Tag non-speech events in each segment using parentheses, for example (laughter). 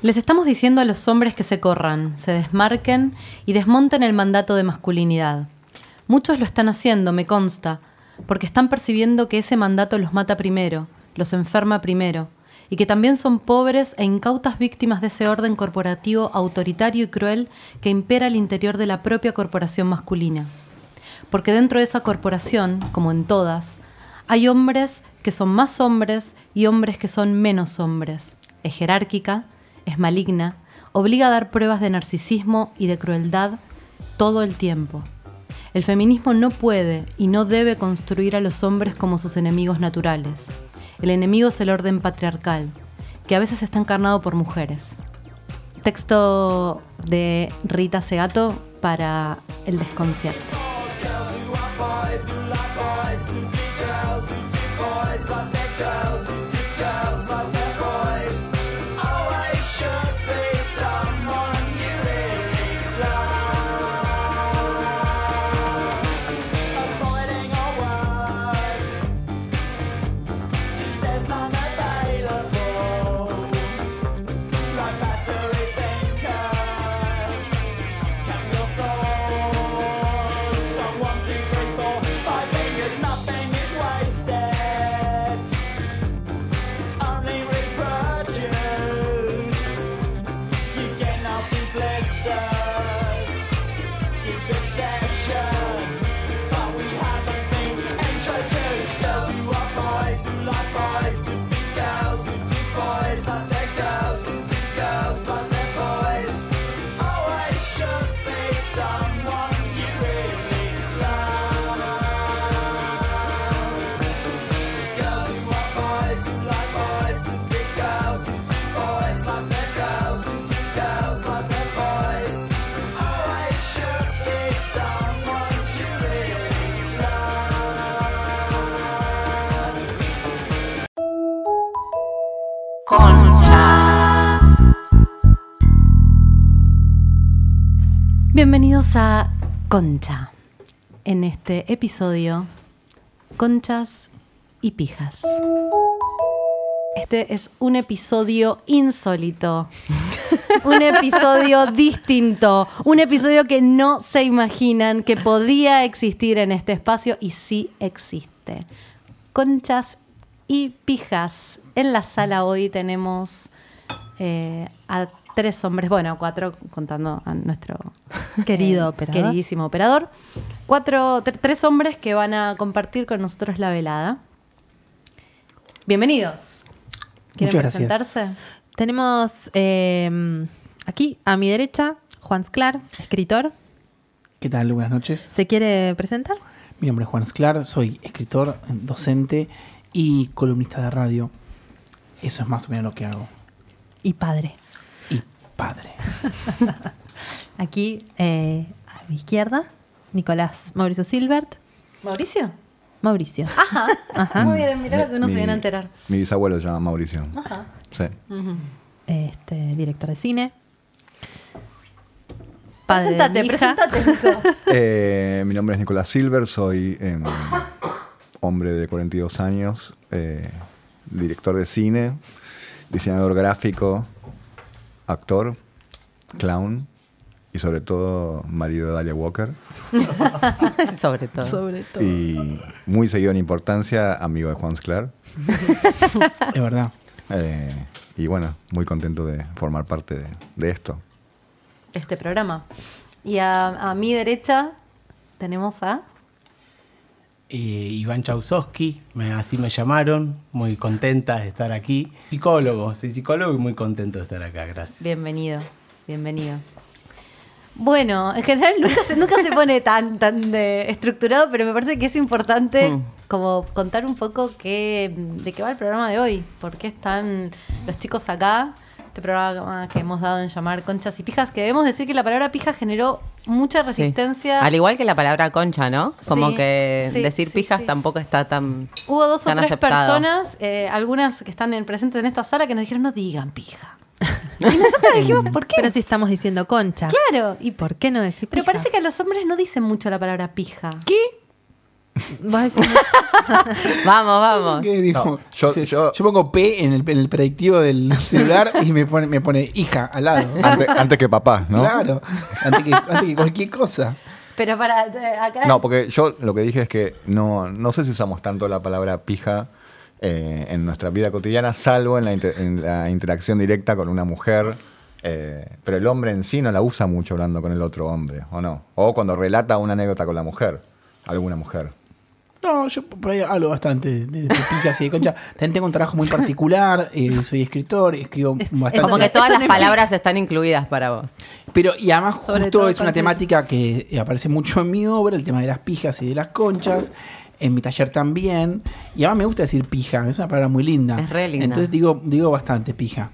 Les estamos diciendo a los hombres que se corran, se desmarquen y desmonten el mandato de masculinidad. Muchos lo están haciendo, me consta, porque están percibiendo que ese mandato los mata primero, los enferma primero, y que también son pobres e incautas víctimas de ese orden corporativo autoritario y cruel que impera al interior de la propia corporación masculina. Porque dentro de esa corporación, como en todas, hay hombres que son más hombres y hombres que son menos hombres. Es jerárquica, es maligna, obliga a dar pruebas de narcisismo y de crueldad todo el tiempo. El feminismo no puede y no debe construir a los hombres como sus enemigos naturales. El enemigo es el orden patriarcal, que a veces está encarnado por mujeres. Texto de Rita Segato para El desconcierto. Bienvenidos a Concha. En este episodio, Conchas y Pijas. Este es un episodio insólito. un episodio (laughs) distinto. Un episodio que no se imaginan que podía existir en este espacio y sí existe. Conchas y Pijas. En la sala hoy tenemos eh, a tres hombres, bueno, cuatro contando a nuestro (laughs) Querido operador. queridísimo operador. Cuatro, tr- tres hombres que van a compartir con nosotros la velada. Bienvenidos. ¿Quieren Muchas gracias. presentarse? Tenemos eh, aquí a mi derecha Juan Sclar, escritor. ¿Qué tal? Buenas noches. ¿Se quiere presentar? Mi nombre es Juan Sclar, soy escritor, docente y columnista de radio. Eso es más o menos lo que hago. Y padre. Padre. (laughs) Aquí eh, a mi izquierda, Nicolás Mauricio Silbert. ¿Mauricio? Mauricio. Ajá. Muy bien, mirá lo que uno se Mi- viene a enterar. Mi bisabuelo se llama Mauricio. Sí. Este, director de cine. Padre de Preséntate, mi hija. (laughs) Eh, mi nombre es Nicolás Silver, soy em, hombre de 42 años, eh, director de cine, diseñador gráfico, actor, clown y sobre todo marido de Dalia Walker. (laughs) Sobre todo. Sobre todo. Y muy seguido en importancia, amigo de Juan Sclar. (laughs) Es verdad. Eh, y bueno, muy contento de formar parte de, de esto. Este programa. Y a, a mi derecha tenemos a... Eh, Iván Chausowski, me- así me llamaron, muy contenta de estar aquí. Psicólogo, soy psicólogo y muy contento de estar acá, gracias. Bienvenido, bienvenido. Bueno, en general nunca se, nunca se pone tan, tan de- estructurado, pero me parece que es importante Mm. como contar un poco qué, de qué va el programa de hoy. ¿Por qué están los chicos acá? Este programa que hemos dado en llamar Conchas y Pijas, que debemos decir que la palabra pija generó mucha Sí. resistencia. Al igual que la palabra concha, ¿no? Como Sí, que sí, decir sí, pijas sí. tampoco está tan. Hubo dos o tres aceptado. personas, eh, algunas que están en, presentes en esta sala, que nos dijeron no digan pija. (laughs) y nosotros dijimos, ¿por qué? Pero si estamos diciendo concha. Claro, y ¿Y por qué no decir Pero pija? parece que a los hombres no dicen mucho la palabra pija. ¿Qué? Vos decís, (laughs) Vamos, vamos. ¿Qué digo? No, yo- Sí, yo- pongo P en el, en el predictivo del celular y me pone, me pone hija al lado. Antes, antes que papá, ¿no? Claro, antes que, antes que cualquier cosa. Pero para eh, acá. No, porque yo lo que dije es que no, no sé si usamos tanto la palabra pija eh, en nuestra vida cotidiana, salvo en la, inter- en la interacción directa con una mujer. eh, pero el hombre en sí no la usa mucho hablando con el otro hombre, ¿o no? O cuando relata una anécdota con la mujer, alguna mujer. No, yo por ahí hablo bastante de, de pijas y de concha. También tengo un trabajo muy particular, eh, soy escritor, escribo bastante. Como que todas las palabras están incluidas para vos. Pero, y además Sobre justo todo es una temática que eh, aparece mucho en mi obra, el tema de las pijas y de las conchas. En mi taller también. Y además me gusta decir pija, es una palabra muy linda. Es re linda. Entonces digo, digo bastante pija.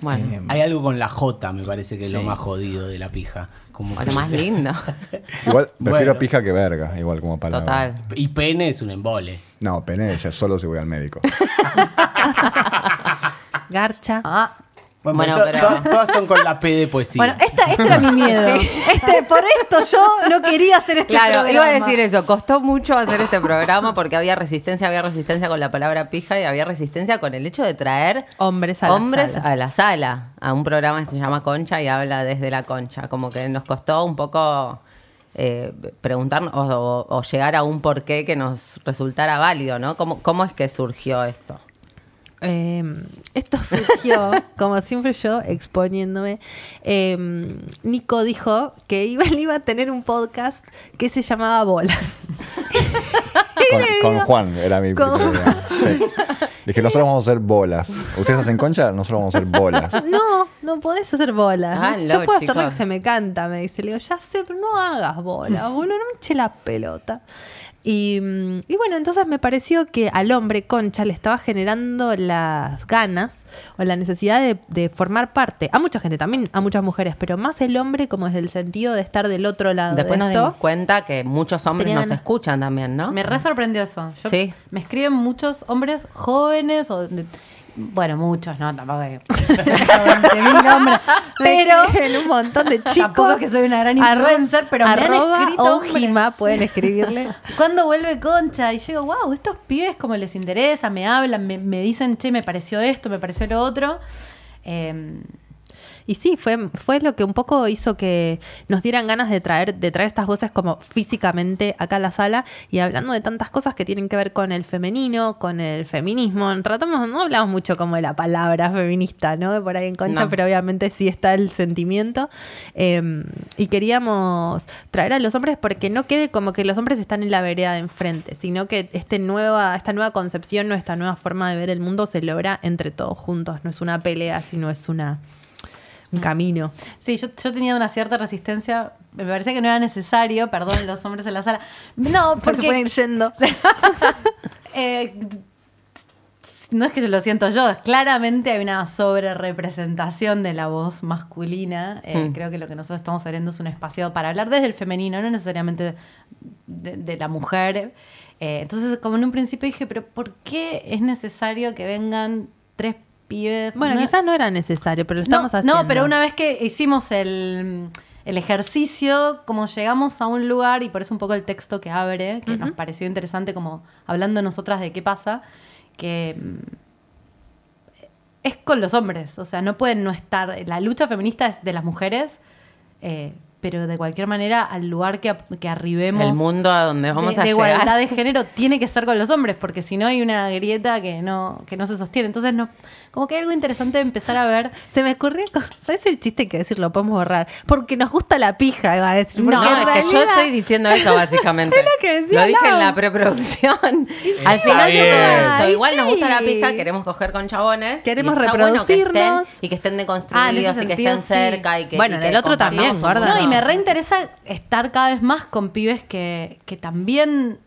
Bueno, Eh, Hay algo con la J, me parece que es lo más jodido de la pija. Como bueno, más lindo. (laughs) Igual prefiero Bueno. pija que verga, igual como palabra. Total. Y pene es un embole. No, pene ya solo si voy al médico. (laughs) garcha. Ah. Bueno, to- pero- to- todas son con la P de poesía. Bueno, esta, este era mi miedo. (laughs) Este, por esto yo no quería hacer este Claro, programa. iba a decir eso. Costó mucho hacer este programa porque había resistencia, había resistencia con la palabra pija y había resistencia con el hecho de traer Hombres a la sala. a la sala, a un programa que se llama Concha y habla desde la concha. Como que nos costó un poco eh, preguntarnos o, o- o llegar a un porqué que nos resultara válido, ¿no? ¿Cómo, cómo es que surgió esto? Eh, esto (laughs) surgió, como siempre yo, exponiéndome. Eh, Nico dijo que iba, él (laughs) iba a tener un podcast que se llamaba Bolas. (laughs) Con, con Juan era mi Con-. Sí. Dije, nosotros vamos a hacer bolas. ¿Ustedes hacen concha? Nosotros vamos a hacer bolas. No, no podés hacer bolas. Ah, yo no, puedo hacer lo que se me canta, me dice. Le digo, ya sé, pero no hagas bolas, boludo, no me eche la pelota. Y, y bueno, entonces me pareció que al hombre concha le estaba generando las ganas o la necesidad de, de formar parte. A mucha gente, también a muchas mujeres, pero más el hombre como desde el sentido de estar del otro lado. Después de nos esto. dimos cuenta que muchos hombres Tenían nos escuchan también, ¿no? Me re sorprendió eso. Yo- Sí. Me escriben muchos hombres jóvenes o... de- bueno, muchos, no, tampoco que... (laughs) 20.000 hombres. Pero en un montón de chicos. Tampoco que soy una gran Arro- influencer, pero me han arroba escrito Ojima, pueden escribirle. (laughs) ¿Cuándo vuelve Concha? Y digo, wow, estos pibes como les interesa, me hablan, me, me dicen, che, me pareció esto, me pareció lo otro. Eh, Y sí, fue, fue lo que un poco hizo que nos dieran ganas de traer, de traer estas voces como físicamente acá a la sala y hablando de tantas cosas que tienen que ver con el femenino, con el feminismo. Tratamos, no hablamos mucho como de la palabra feminista, ¿no? Por ahí en concha, No. pero obviamente sí está el sentimiento. Eh, y queríamos traer a los hombres porque no quede como que los hombres están en la vereda de enfrente, sino que este nueva, esta nueva concepción, esta nueva forma de ver el mundo se logra entre todos juntos. No es una pelea, sino es una un camino. sí, yo, yo tenía una cierta resistencia, me parecía que no era necesario, perdón los hombres en la sala. No, (laughs) Porque se pueden ir yendo. (laughs) Eh, no es que yo lo siento yo, claramente hay una sobre representación de la voz masculina. Eh, Mm. Creo que lo que nosotros estamos abriendo es un espacio para hablar desde el femenino, no necesariamente de, de la mujer. Eh, entonces, como en un principio dije, pero ¿por qué es necesario que vengan tres pibes? Bueno, No- quizás no era necesario, pero lo estamos no, haciendo. No, pero una vez que hicimos el, el ejercicio, como llegamos a un lugar, y por eso un poco el texto que abre, que nos pareció interesante, como hablando nosotras de qué pasa, que mm, es con los hombres, o sea, no pueden no estar. La lucha feminista es de las mujeres, eh, pero de cualquier manera, al lugar que, que arribemos. El mundo a donde vamos de, a de llegar. igualdad de género tiene que ser con los hombres, porque si no hay una grieta que no, que no se sostiene. Entonces, no, como que hay algo interesante de empezar a ver Se me ocurrió, parece el chiste que decir lo podemos borrar, porque nos gusta la pija, iba a decir. No, No, es que yo estoy diciendo eso (laughs) básicamente. Es lo que decía Lo dije en la preproducción. Al final todo igual nos gusta la pija, queremos coger con chabones. Queremos y está bueno que estén- reproducirnos. y que estén Ah, deconstruidos ese y que sentido, estén sí. cerca. Y que, Bueno, y en que el otro también, gorda. mundo. No, y me reinteresa estar cada vez más con pibes que, que también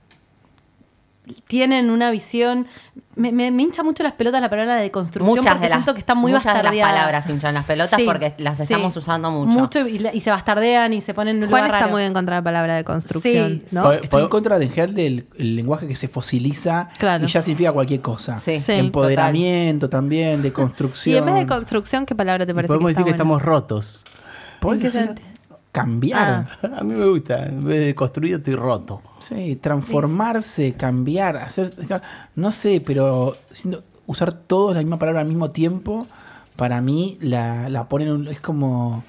tienen una visión. Me, me- me hincha mucho las pelotas la palabra de construcción Muchas porque de las, siento que está muy muchas de las palabras hinchan las pelotas Sí, porque las sí. estamos usando mucho. Mucho y, la- y se bastardean y se ponen en un Juan lugar está raro. muy en contra de la palabra de construcción, Sí. Estoy en contra de en del el lenguaje que se fosiliza Claro. y ya significa cualquier cosa. Sí. Sí, Empoderamiento también, de (laughs) Y construcción. en vez de construcción, ¿qué palabra te Y parece podemos que decir que buena? estamos rotos. ¿Podés ¿En qué decir? Cambiar. (laughs) A mí me gusta, en vez de construido estoy roto. Sí, transformarse, cambiar, hacer, no sé, pero siendo- usar todos la misma palabra al mismo tiempo, para mí la, la ponen, un- es como,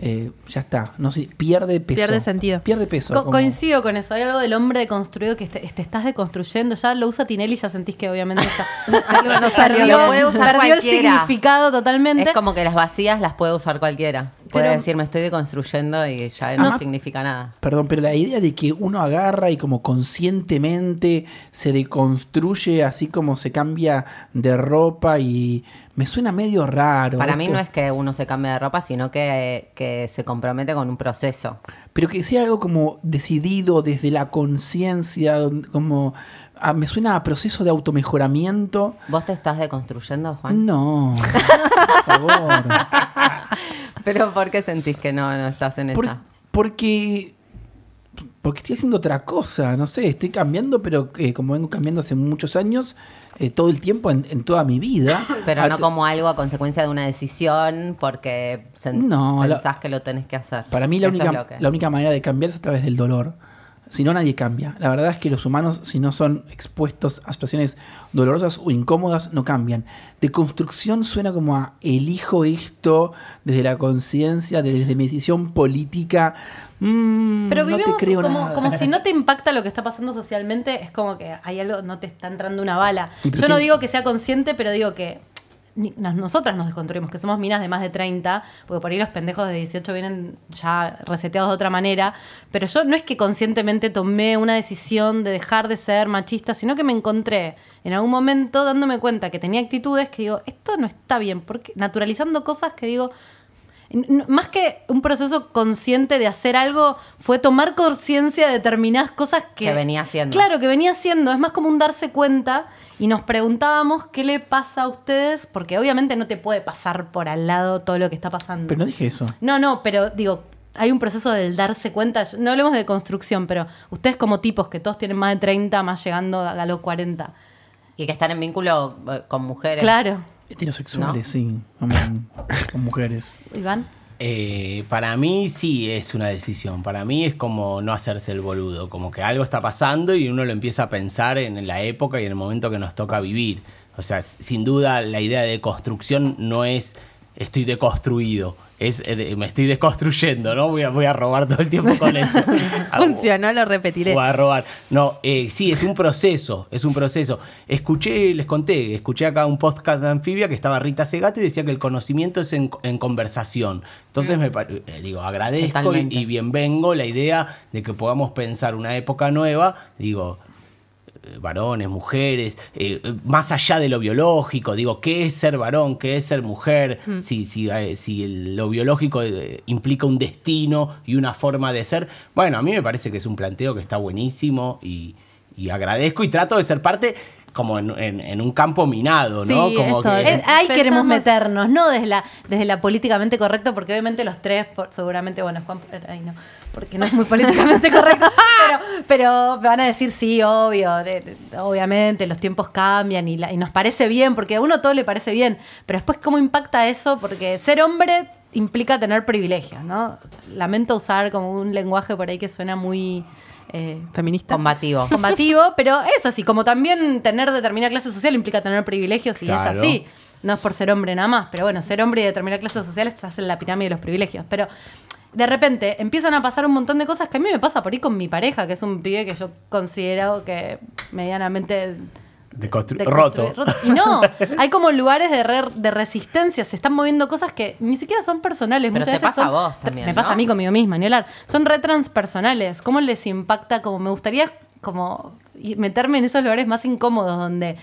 eh, ya está, no sé, pierde peso. Pierde sentido. Pierde peso. Co- como- coincido con eso. Hay algo del hombre deconstruido que te, te estás deconstruyendo. Ya lo usa Tinelli y ya sentís que obviamente ya (laughs) Algo no (laughs) salió perdió, bien. Puede usar perdió el cualquiera. significado totalmente. Es como que las vacías las puede usar cualquiera. Puede Pero- decir, me estoy deconstruyendo y ya no Ah. significa nada. Perdón, pero la idea de que uno agarra y como conscientemente se deconstruye, así como se cambia de ropa y me suena medio raro. Para mí esto. no es que uno se cambie de ropa, sino que, que se compromete con un proceso. Pero que sea algo como decidido desde la conciencia, como ah, me suena a proceso de automejoramiento. ¿Vos te estás deconstruyendo, Juan? No, (laughs) por favor. (laughs) ¿Pero por qué sentís que no, no estás en Por- esa? porque porque estoy haciendo otra cosa, no sé, estoy cambiando, pero eh, como vengo cambiando hace muchos años, eh, todo el tiempo en, en toda mi vida. (laughs) Pero no como algo a consecuencia de una decisión porque No, la- pensás que lo tenés que hacer. Para mí la Eso única, que- la única manera de cambiar es a través del dolor. Si no, nadie cambia. La verdad es que los humanos, si no son expuestos a situaciones dolorosas o incómodas, no cambian. De construcción suena como a elijo esto desde la conciencia, desde mi decisión política. Mm, Pero no te vivimos creo como, nada. como si (laughs) no te impacta lo que está pasando socialmente, es como que hay algo, no te está entrando una bala. Yo no digo que sea consciente, pero digo que nosotras nos desconstruimos, que somos minas de más de 30, porque por ahí los pendejos de 18 vienen ya reseteados de otra manera, pero yo no es que conscientemente tomé una decisión de dejar de ser machista, sino que me encontré en algún momento dándome cuenta que tenía actitudes que digo, esto no está bien, porque naturalizando cosas que digo, Más que un proceso consciente de hacer algo, fue tomar conciencia de determinadas cosas que, Que venía haciendo. Claro, que venía haciendo. Es más como un darse cuenta y nos preguntábamos qué le pasa a ustedes, porque obviamente no te puede pasar por al lado todo lo que está pasando. Pero no dije eso. No, no, pero digo, hay un proceso del darse cuenta. No hablemos de construcción, pero ustedes como tipos que todos tienen más de 30, más llegando a los 40. Y que están en vínculo eh, con mujeres. Claro, Heterosexuales, sí. Con, con mujeres. Iván. Eh, para mí sí es una decisión. Para mí es como no hacerse el boludo. Como que algo está pasando y uno lo empieza a pensar en la época y en el momento que nos toca vivir. O sea, sin duda la idea de construcción no es estoy deconstruido. Es eh, me estoy desconstruyendo, ¿no? Voy a, voy a robar todo el tiempo con eso. (laughs) Funcionó, lo repetiré. O a robar. No, eh, sí, es un proceso, es un proceso. Escuché, les conté, escuché acá un podcast de Anfibia que estaba Rita Segato y decía que el conocimiento es en, en conversación. Entonces, me pare- eh, digo, agradezco y, y bienvengo la idea de que podamos pensar una época nueva, digo, varones, mujeres, eh, eh, más allá de lo biológico, digo, ¿qué es ser varón? ¿Qué es ser mujer? Si, si, eh, si lo biológico eh, implica un destino y una forma de ser. Bueno, a mí me parece que es un planteo que está buenísimo y, y agradezco y trato de ser parte como en, en- en un campo minado, ¿no? Sí, como eso, que- ahí Pensamos- queremos meternos, no desde la, desde la políticamente correcto, porque obviamente los tres, por- seguramente, bueno, Juan, ahí no, porque no es muy políticamente correcto, (laughs) pero, pero me van a decir sí, obvio, de- de- obviamente los tiempos cambian y, la- y nos parece bien, porque a uno todo le parece bien, pero después cómo impacta eso, porque ser hombre implica tener privilegios, ¿no? Lamento usar como un lenguaje por ahí que suena muy... eh, Feminista. Combativo. (laughs) combativo, pero es así, como también tener determinada clase social implica tener privilegios y Claro. es así. No es por ser hombre nada más, pero bueno, ser hombre y determinada clase social estás en la pirámide de los privilegios. Pero de repente empiezan a pasar un montón de cosas que a mí me pasa por ahí con mi pareja, que es un pibe que yo considero que medianamente deconstru- de roto. construir- Y no, hay como lugares de, re- de resistencia, se están moviendo cosas que ni siquiera son personales. Pero Muchas te veces pasa son- a vos también, Me pasa a mí conmigo misma, ni hablar. Son re transpersonales. ¿Cómo les impacta? Como me gustaría como meterme en esos lugares más incómodos donde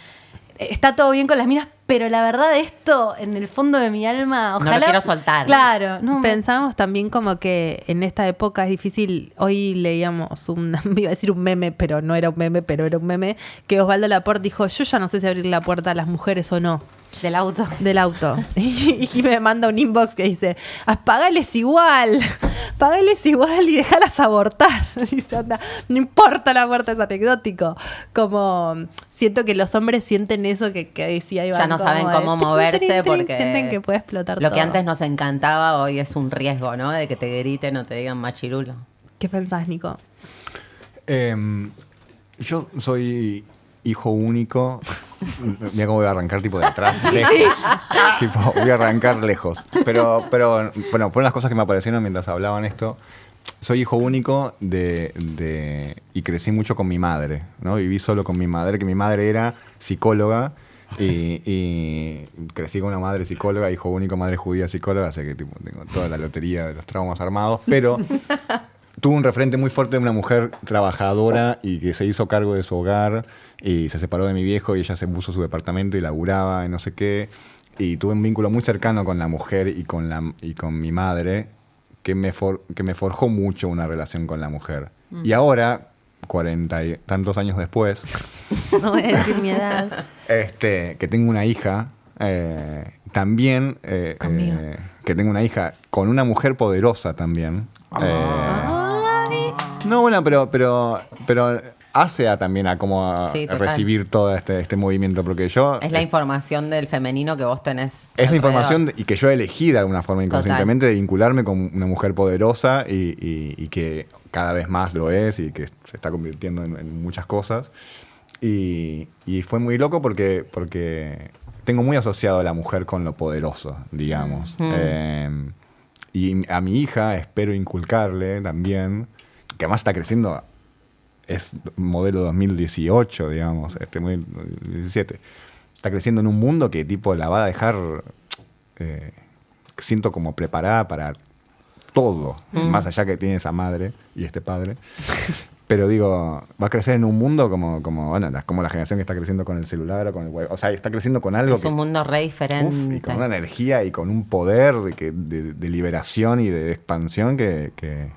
está todo bien con las minas, pero la verdad esto en el fondo de mi alma, No lo ojalá quiero soltar. Claro, no. Pensamos también como que en esta época es difícil. Hoy leíamos un, (laughs) iba a decir un meme, pero no era un meme, pero era un meme, que Osvaldo Laporte dijo, yo ya no sé si abrir la puerta a las mujeres o no. del auto. del auto. (laughs) Y, y me manda un inbox que dice, "Ah, pagales igual, (laughs) pagales igual y déjalas abortar. Dice, "Onda, no importa la muerte, es anecdótico. Como siento que los hombres sienten eso que, que decía Iván. Ya no saben cómo moverse porque sienten que puede explotar lo que antes nos encantaba hoy es un riesgo, ¿no? De que te griten o te digan machirulo. ¿Qué pensás, Nico? Em, yo soy hijo único. Mira cómo voy a arrancar tipo de atrás, lejos. tipo, voy a arrancar lejos. Pero, pero, bueno, fueron las cosas que me aparecieron mientras hablaban esto. Soy hijo único de, de- y crecí mucho con mi madre, ¿no? Viví solo con mi madre, que mi madre era psicóloga y, y crecí con una madre psicóloga, hijo único, madre judía psicóloga, así que tipo, tengo toda la lotería de los traumas armados, pero (laughs) tuvo un referente muy fuerte de una mujer trabajadora y que se hizo cargo de su hogar y se separó de mi viejo y ella se puso su departamento y laburaba y no sé qué. Y tuve un vínculo muy cercano con la mujer y con, la, y con mi madre que me, for- que me forjó mucho una relación con la mujer. Y ahora, cuarenta y tantos años después, (laughs) No voy a decir mi edad. este, que tengo una hija, eh, también, eh, eh, que tengo una hija con una mujer poderosa también. Eh, no, bueno, pero, pero, pero hace a también a cómo a Sí, recibir todo este, este movimiento, porque yo... Es la información del femenino que vos tenés. Es la información y que yo elegí de alguna forma Total. inconscientemente de vincularme con una mujer poderosa y, y- y que cada vez más lo es y que se está convirtiendo en, en muchas cosas. Y, y fue muy loco porque, porque tengo muy asociado a la mujer con lo poderoso, digamos. Mm. Eh, y a mi hija espero inculcarle también, que además está creciendo, es modelo 2018, digamos, este muy- 2017. Está creciendo en un mundo que tipo la va a dejar, eh, siento como preparada para todo, más allá que tiene esa madre y este padre. (laughs) Pero digo, va a crecer en un mundo como, como, bueno, la- como la generación que está creciendo con el celular o con el web. O sea, está creciendo con algo Es que, un mundo re diferente. Uf, y con una energía y con un poder de, que- de- de liberación y de expansión que, que-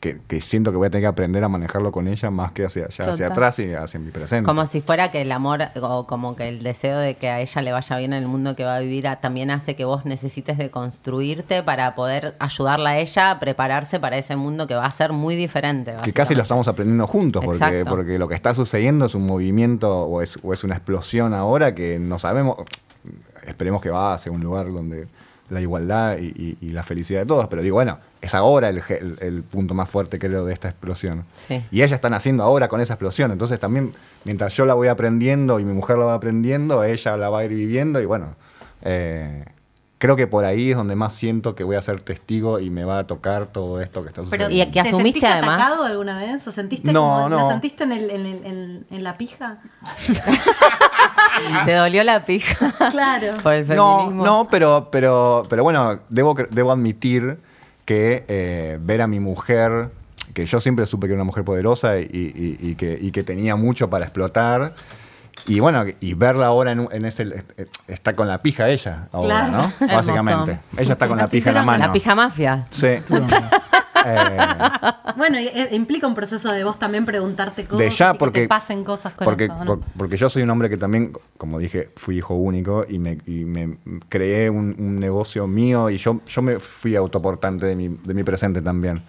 que- que siento que voy a tener que aprender a manejarlo con ella más que hacia allá, hacia atrás y hacia mi presente. Como si fuera que el amor o como que el deseo de que a ella le vaya bien en el mundo que va a vivir a- también hace que vos necesites de construirte para poder ayudarla a ella a prepararse para ese mundo que va a ser muy diferente. que casi lo estamos aprendiendo juntos, porque, Exacto. porque lo que está sucediendo es un movimiento o es, o es una explosión ahora que no sabemos, esperemos que va hacia un lugar donde la igualdad y, y- y la felicidad de todos, pero digo, bueno, es ahora el, el- el punto más fuerte creo de esta explosión. Sí. Y ella está naciendo ahora con esa explosión, entonces también mientras yo la voy aprendiendo y mi mujer la va aprendiendo, ella la va a ir viviendo y bueno, eh, creo que por ahí es donde más siento que voy a ser testigo y me va a tocar todo esto que está Pero, sucediendo. y que ¿te asumiste sentiste además- atacado alguna vez? ¿O sentiste No, como- no. ¿Lo sentiste en, el- en el- en- en la pija? (laughs) Te dolió la pija. (laughs) Claro. Por el No, feminismo. no, pero, pero, pero bueno, debo, debo admitir que eh, ver a mi mujer, que yo siempre supe que era una mujer poderosa y, y- y que, y que tenía mucho para explotar. Y bueno, y verla ahora en, un- en ese. eh, Está con la pija ella, ahora, Claro. (laughs) ¿no? Hermoso. Básicamente. Ella está con la Así pija en la mano. La pija mafia. Sí. (laughs) Eh, Bueno, y- e- implica un proceso de vos también preguntarte cosas de ya y porque que te pasen cosas con porque, eso. ¿no? por- porque yo soy un hombre que también como dije fui hijo único y me, y me creé un, un negocio mío y yo, yo me fui autoportante de mi, de mi presente también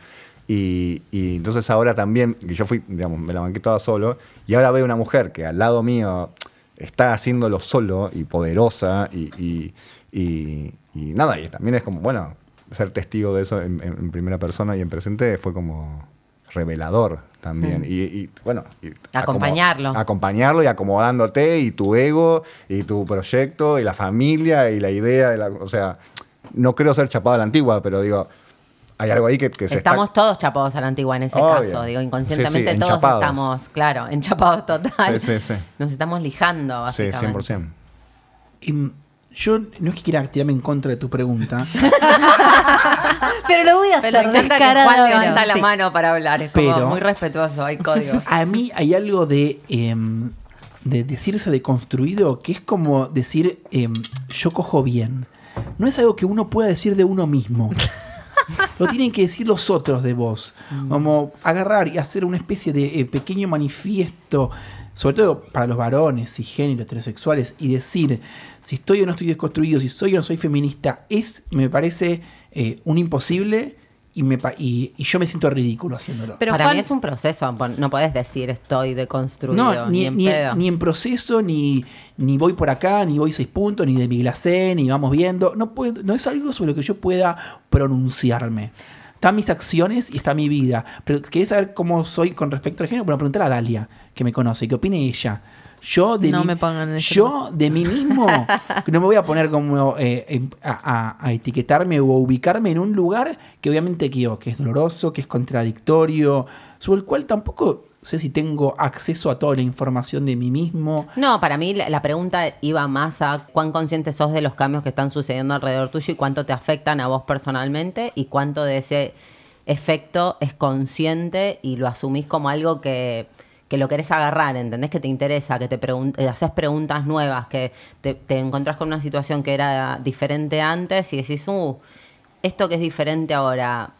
y, y entonces ahora también que yo fui digamos me la banqué toda solo y ahora veo una mujer que al lado mío está haciéndolo solo y poderosa y, y, y- y nada y también es como bueno ser testigo de eso en, primera persona y en presente fue como revelador también. Y, y, bueno, Acompañarlo. acompañarlo y acomodándote y tu ego y tu proyecto y la familia y la idea. De la, o sea, no creo ser chapado a la antigua, pero digo, hay algo ahí que, que se Estamos está... todos chapados a la antigua en ese Obvio. caso. Digo, inconscientemente Sí, sí, todos enchapados. estamos, claro, enchapados total. Sí, sí, sí. Nos estamos lijando, Sí, básicamente. 100%. Em, yo no es que quiera tirarme en contra de tu pregunta, (laughs) Pero lo voy a Pero hacer me encanta que descarado, Juan levanta la sí. mano para hablar. Es como Pero- muy respetuoso, hay códigos. (laughs) A mí hay algo de, em, de decirse deconstruido que es como decir em, yo cojo bien. No es algo que uno pueda decir de uno mismo. (laughs) Lo tienen que decir los otros de vos. Como agarrar y hacer una especie de eh, pequeño manifiesto, sobre todo para los varones, cisgéneros, heterosexuales, y decir si estoy o no estoy desconstruido, si soy o no soy feminista, es, me parece, eh, un imposible y, me, pa- y, y yo me siento ridículo haciéndolo. Pero Para Juan- mí es un proceso. No podés decir estoy deconstruido. no, ni, ni, en ni- pedo. ni en proceso, ni, ni voy por acá, ni voy seis puntos, ni de mi glacé, ni vamos viendo. No, puedo, no es algo sobre lo que yo pueda pronunciarme. Están mis acciones y está mi vida. Pero querés saber cómo soy con respecto al género, bueno, preguntar a Dalia, que me conoce, qué opine ella. Yo de, No mí, me pongan en ese yo de mí mismo (laughs) que no me voy a poner como eh, em, a, a- a etiquetarme o ubicarme en un lugar que obviamente que, que es doloroso, que es contradictorio, sobre el cual tampoco sé si tengo acceso a toda la información de mí mismo. No, para mí la, la pregunta iba más a cuán consciente sos de los cambios que están sucediendo alrededor tuyo y cuánto te afectan a vos personalmente y cuánto de ese efecto es consciente y lo asumís como algo que, que lo querés agarrar, ¿entendés? Que te interesa, que te pregun- eh, haces preguntas nuevas, que te, te encontrás con una situación que era diferente antes y decís, uh, esto que es diferente ahora,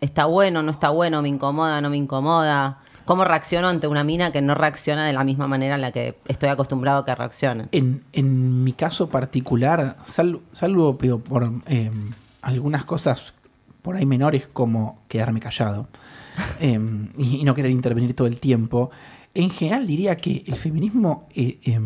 ¿está bueno, no está bueno, me incomoda, no me incomoda? ¿Cómo reacciono ante una mina que no reacciona de la misma manera en la que estoy acostumbrado a que reaccionen? En, en mi caso particular, sal- salvo pero por eh, algunas cosas por ahí menores como quedarme callado (laughs) y, y no querer intervenir todo el tiempo, en general diría que el feminismo eh, eh,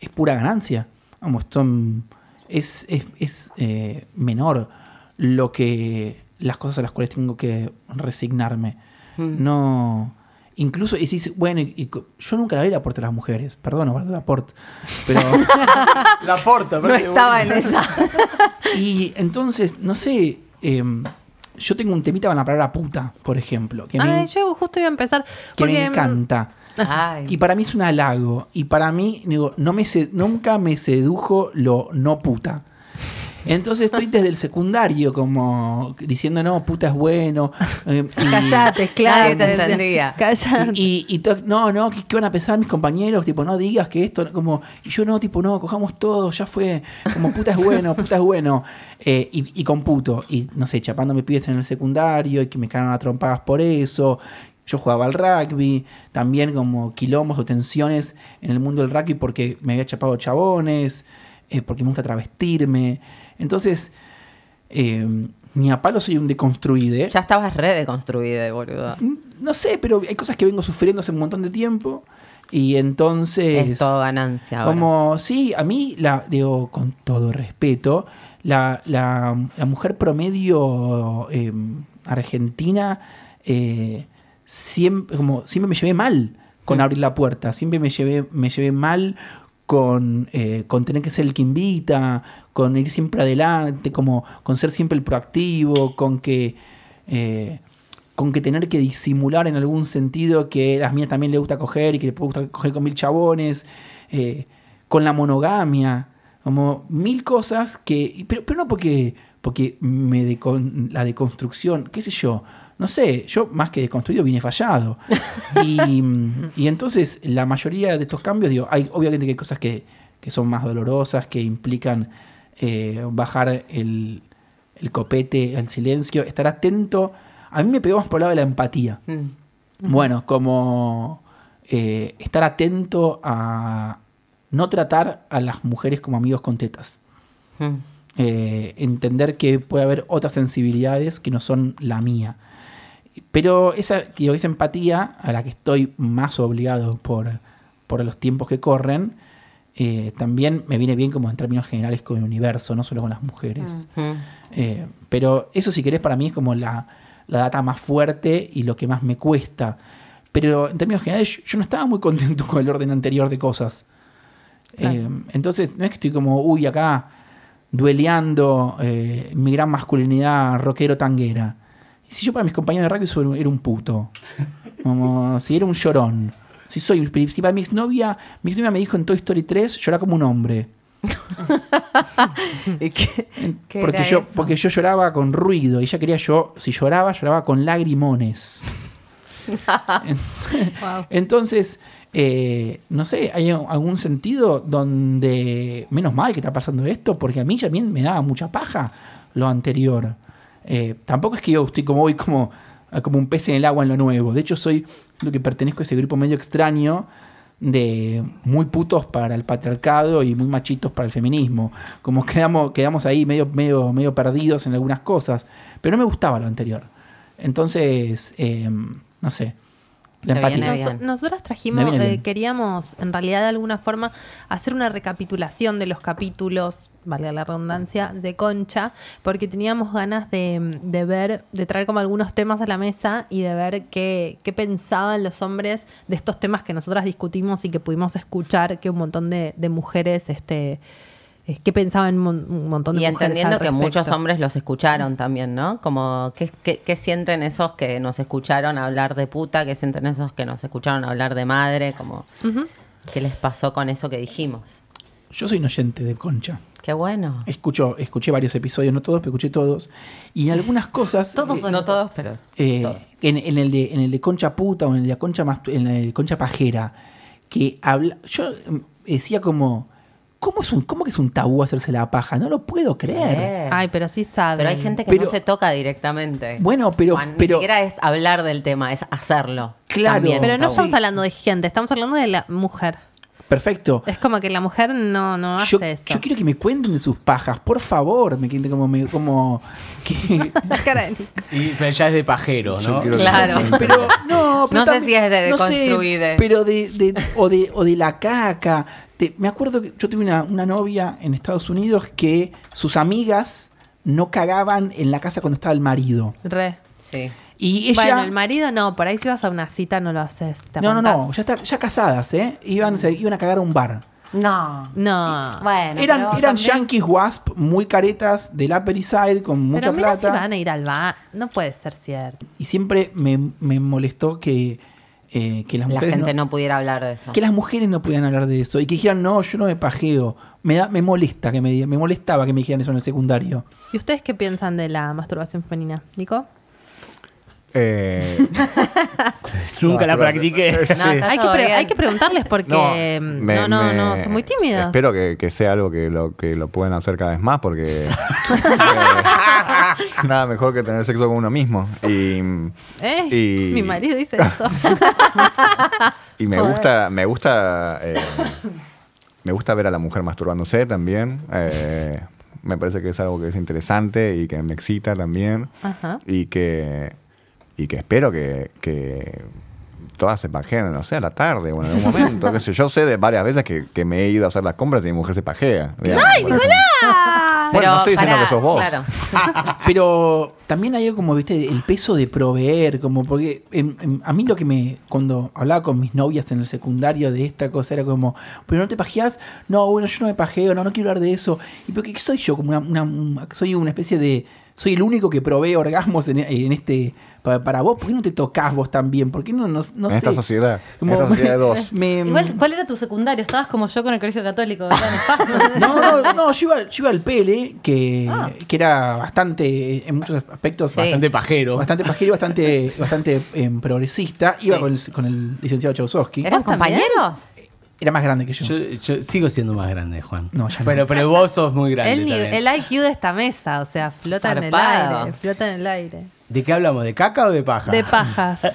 es pura ganancia. Vamos, son- es, es, es, eh, menor lo que las cosas a las cuales tengo que resignarme. No. Incluso, y decís, bueno, y- yo nunca la vi el aporte a las mujeres. Perdón, Osvaldo Laporte. Pero. (laughs) La porta, No estaba en esa. (laughs) Y entonces, no sé, em, yo tengo un temita con la palabra puta, por ejemplo, que, me, Ay, yo justo iba a empezar. que me porque, mm, encanta. Ay. Y para mí es un halago. Y para mí, digo, no me nunca me sedujo lo no puta. Entonces estoy desde el secundario como diciendo, no, puta es bueno. (laughs) eh, y- Callate, claro. Nadie te entendía. Callate. Y, no, no, ¿qué, qué van a pensar mis compañeros? Tipo, no digas que esto, como, y yo no, tipo, no, cojamos todo, ya fue, como puta es bueno, (laughs) puta es bueno. Eh, y, y con puto, y no sé, chapándome pibes en el secundario, y que me cagaron a trompadas por eso. Yo jugaba al rugby, también como quilombos o tensiones en el mundo del rugby porque me había chapado chabones, eh, porque me gusta travestirme. Entonces, eh, ni a palo soy un deconstruide. Ya estabas re deconstruida, boludo. No sé, pero hay cosas que vengo sufriendo hace un montón de tiempo. Y entonces. Es todo ganancia ahora. Como, sí, a mí, la, digo, con todo respeto, la, la- la mujer promedio eh, argentina eh, siempre, como, siempre me llevé mal con abrir la puerta. Siempre me llevé, me llevé mal con, eh, con tener que ser el que invita, con ir siempre adelante, como con ser siempre el proactivo, con que. eh, con que tener que disimular en algún sentido que a las mías también le gusta coger y que le gusta coger con mil chabones, eh, con la monogamia, como mil cosas que, pero, pero no porque, porque me decon- la deconstrucción, qué sé yo, no sé, yo más que deconstruido vine fallado. Y, (laughs) y entonces la mayoría de estos cambios, digo, hay obviamente que hay cosas que, que son más dolorosas, que implican eh, bajar el, el copete, el silencio, estar atento. A mí me pegó más por el lado de la empatía. Mm. Bueno, como eh, estar atento a no tratar a las mujeres como amigos con tetas. Mm. Eh, entender que puede haber otras sensibilidades que no son la mía. Pero esa, digo, esa empatía a la que estoy más obligado por, por los tiempos que corren, eh, también me viene bien como en términos generales con el universo, no solo con las mujeres. Mm. Eh, pero eso, si querés, para mí es como la, la data más fuerte y lo que más me cuesta. Pero en términos generales, yo, yo no estaba muy contento con el orden anterior de cosas. Claro. Eh, entonces, no es que estoy como, uy, acá dueleando eh, mi gran masculinidad rockero tanguera. Si yo para mis compañeros de rugby soy- era un puto. Como si era un llorón. Si soy si para mi exnovia, mi exnovia me dijo en Toy Story 3, llora como un hombre. (laughs) ¿Y qué, En- qué porque yo eso? porque yo lloraba con ruido y ella quería yo si lloraba lloraba con lagrimones (laughs) Wow. entonces eh, no sé hay algún sentido donde menos mal que está pasando esto porque a mí también me daba mucha paja lo anterior Eh, tampoco es que yo estoy como hoy como como un pez en el agua en lo nuevo de hecho soy lo que pertenezco a ese grupo medio extraño de muy putos para el patriarcado y muy machitos para el feminismo. Como (laughs) quedamos, quedamos ahí medio, medio, medio perdidos en algunas cosas. Pero no me gustaba lo anterior. Entonces, eh, no sé. La Te empatía. viene Nos- bien. nosotras trajimos, viene eh, queríamos en realidad de alguna forma hacer una recapitulación de los capítulos, valga la redundancia, de Concha, porque teníamos ganas de, de ver, de traer como algunos temas a la mesa y de ver qué, qué pensaban los hombres de estos temas que nosotras discutimos y que pudimos escuchar que un montón de, de mujeres, este, eh, qué pensaban un, mon- un montón de Y mujeres. entendiendo al que muchos hombres los escucharon también, ¿no? Como, ¿qué, qué, qué sienten esos que nos escucharon hablar de puta? ¿Qué sienten esos que nos escucharon hablar de madre? Como, ¿Qué les pasó con eso que dijimos? Yo soy un oyente de Concha. Qué bueno. Escucho, escuché varios episodios, no todos, pero escuché todos. Y en algunas cosas. (laughs) Todos, eh, no todos, pero eh, todos. en, en el de, en el de Concha Puta o en el de Concha, en el de Concha Pajera, que habla. Yo mm, decía como. ¿Cómo, es un, ¿Cómo que es un tabú hacerse la paja? No lo puedo creer. Ay, pero sí saben. Pero hay gente que Pero- no se toca directamente. Bueno, pero- Juan, pero- Ni siquiera es hablar del tema, es hacerlo. Claro. También, Pero no estamos hablando de gente, estamos hablando de la mujer. Perfecto. Es como que la mujer no, no hace Yo, eso. yo quiero que me cuenten de sus pajas, por favor. Me queden como. Me, como que, (laughs) La cara de Nico. Y, pero ya es de pajero, ¿no? que Claro. Pero no, pero No sé si es de no sé, deconstruide. pero de, de- o de o de la caca. Te- me acuerdo que yo tuve una, una novia en Estados Unidos que sus amigas no cagaban en la casa cuando estaba el marido. Re. Sí. Y ella Bueno, el marido no, por ahí si vas a una cita no lo haces. te No, no, no, ya está ya casadas, ¿eh? Iban se iban a cagar a un bar. No. No. Bueno, Eran eran también- yankees wasp muy caretas del Upper East Side con mucha Pero mira si plata. van a ir al bar. No puede ser cierto. Y siempre me, me molestó que eh, que las la mujeres gente no- no pudiera hablar de eso. que las mujeres no podían hablar de eso y que dijeran no yo no me pajeo me da me molesta que me me molestaba que me dijeran eso en el secundario ¿Y ustedes qué piensan de la masturbación femenina? ¿Nico? Eh, (laughs) Nunca la practiqué. No, Sí. está Hay que, todo pre- bien. hay que preguntarles porque me- no, no, me- no, son muy tímidos. Espero que, que sea algo que lo, que lo puedan hacer cada vez más porque (laughs) eh, nada mejor que tener sexo con uno mismo. Y, ¿Eh? y- Mi marido dice eso. (laughs) y me gusta, me gusta, eh, me gusta ver a la mujer masturbándose también. Eh, me parece que es algo que es interesante y que me excita también. Ajá. Y que, y que espero que, que todas se pajeen, no sé, a la tarde o en algún momento. qué sé yo. Sé de varias veces que, que me he ido a hacer las compras y mi mujer se pajea. digamos, ¡Ay, por ejemplo. Nicolás! Bueno, no estoy diciendo pará, que sos vos. Claro. (laughs) pero también hay como viste el peso de proveer como porque em, em, a mí lo que me cuando hablaba con mis novias en el secundario de esta cosa era como pero no te pajeas no bueno yo no me pajeo no no quiero hablar de eso y pero qué soy yo como una, una- un- soy una especie de soy el único que provee orgasmos en, en este pa- para, vos ¿por qué no te tocas vos también? ¿por qué no no, no en sé esta sociedad, en esta sociedad de dos. (laughs) me- Igual, ¿cuál era tu secundario? Estabas como yo con el colegio católico. (laughs) No, no, no, yo iba, yo iba al Pele, que, que era bastante, en muchos aspectos, Sí. bastante, pajero. bastante pajero, y bastante, (laughs) bastante em, progresista. Iba Sí. con el, con el licenciado Chausowski. ¿Eran compañeros? Era más grande que yo. Yo, yo sigo siendo más grande, Juan. No, ya no. pero, pero vos sos muy grande. El, nive- también. el IQ de esta mesa, o sea, flota en el aire. Flota en el aire. ¿De qué hablamos? ¿De caca o de paja? De pajas. (laughs)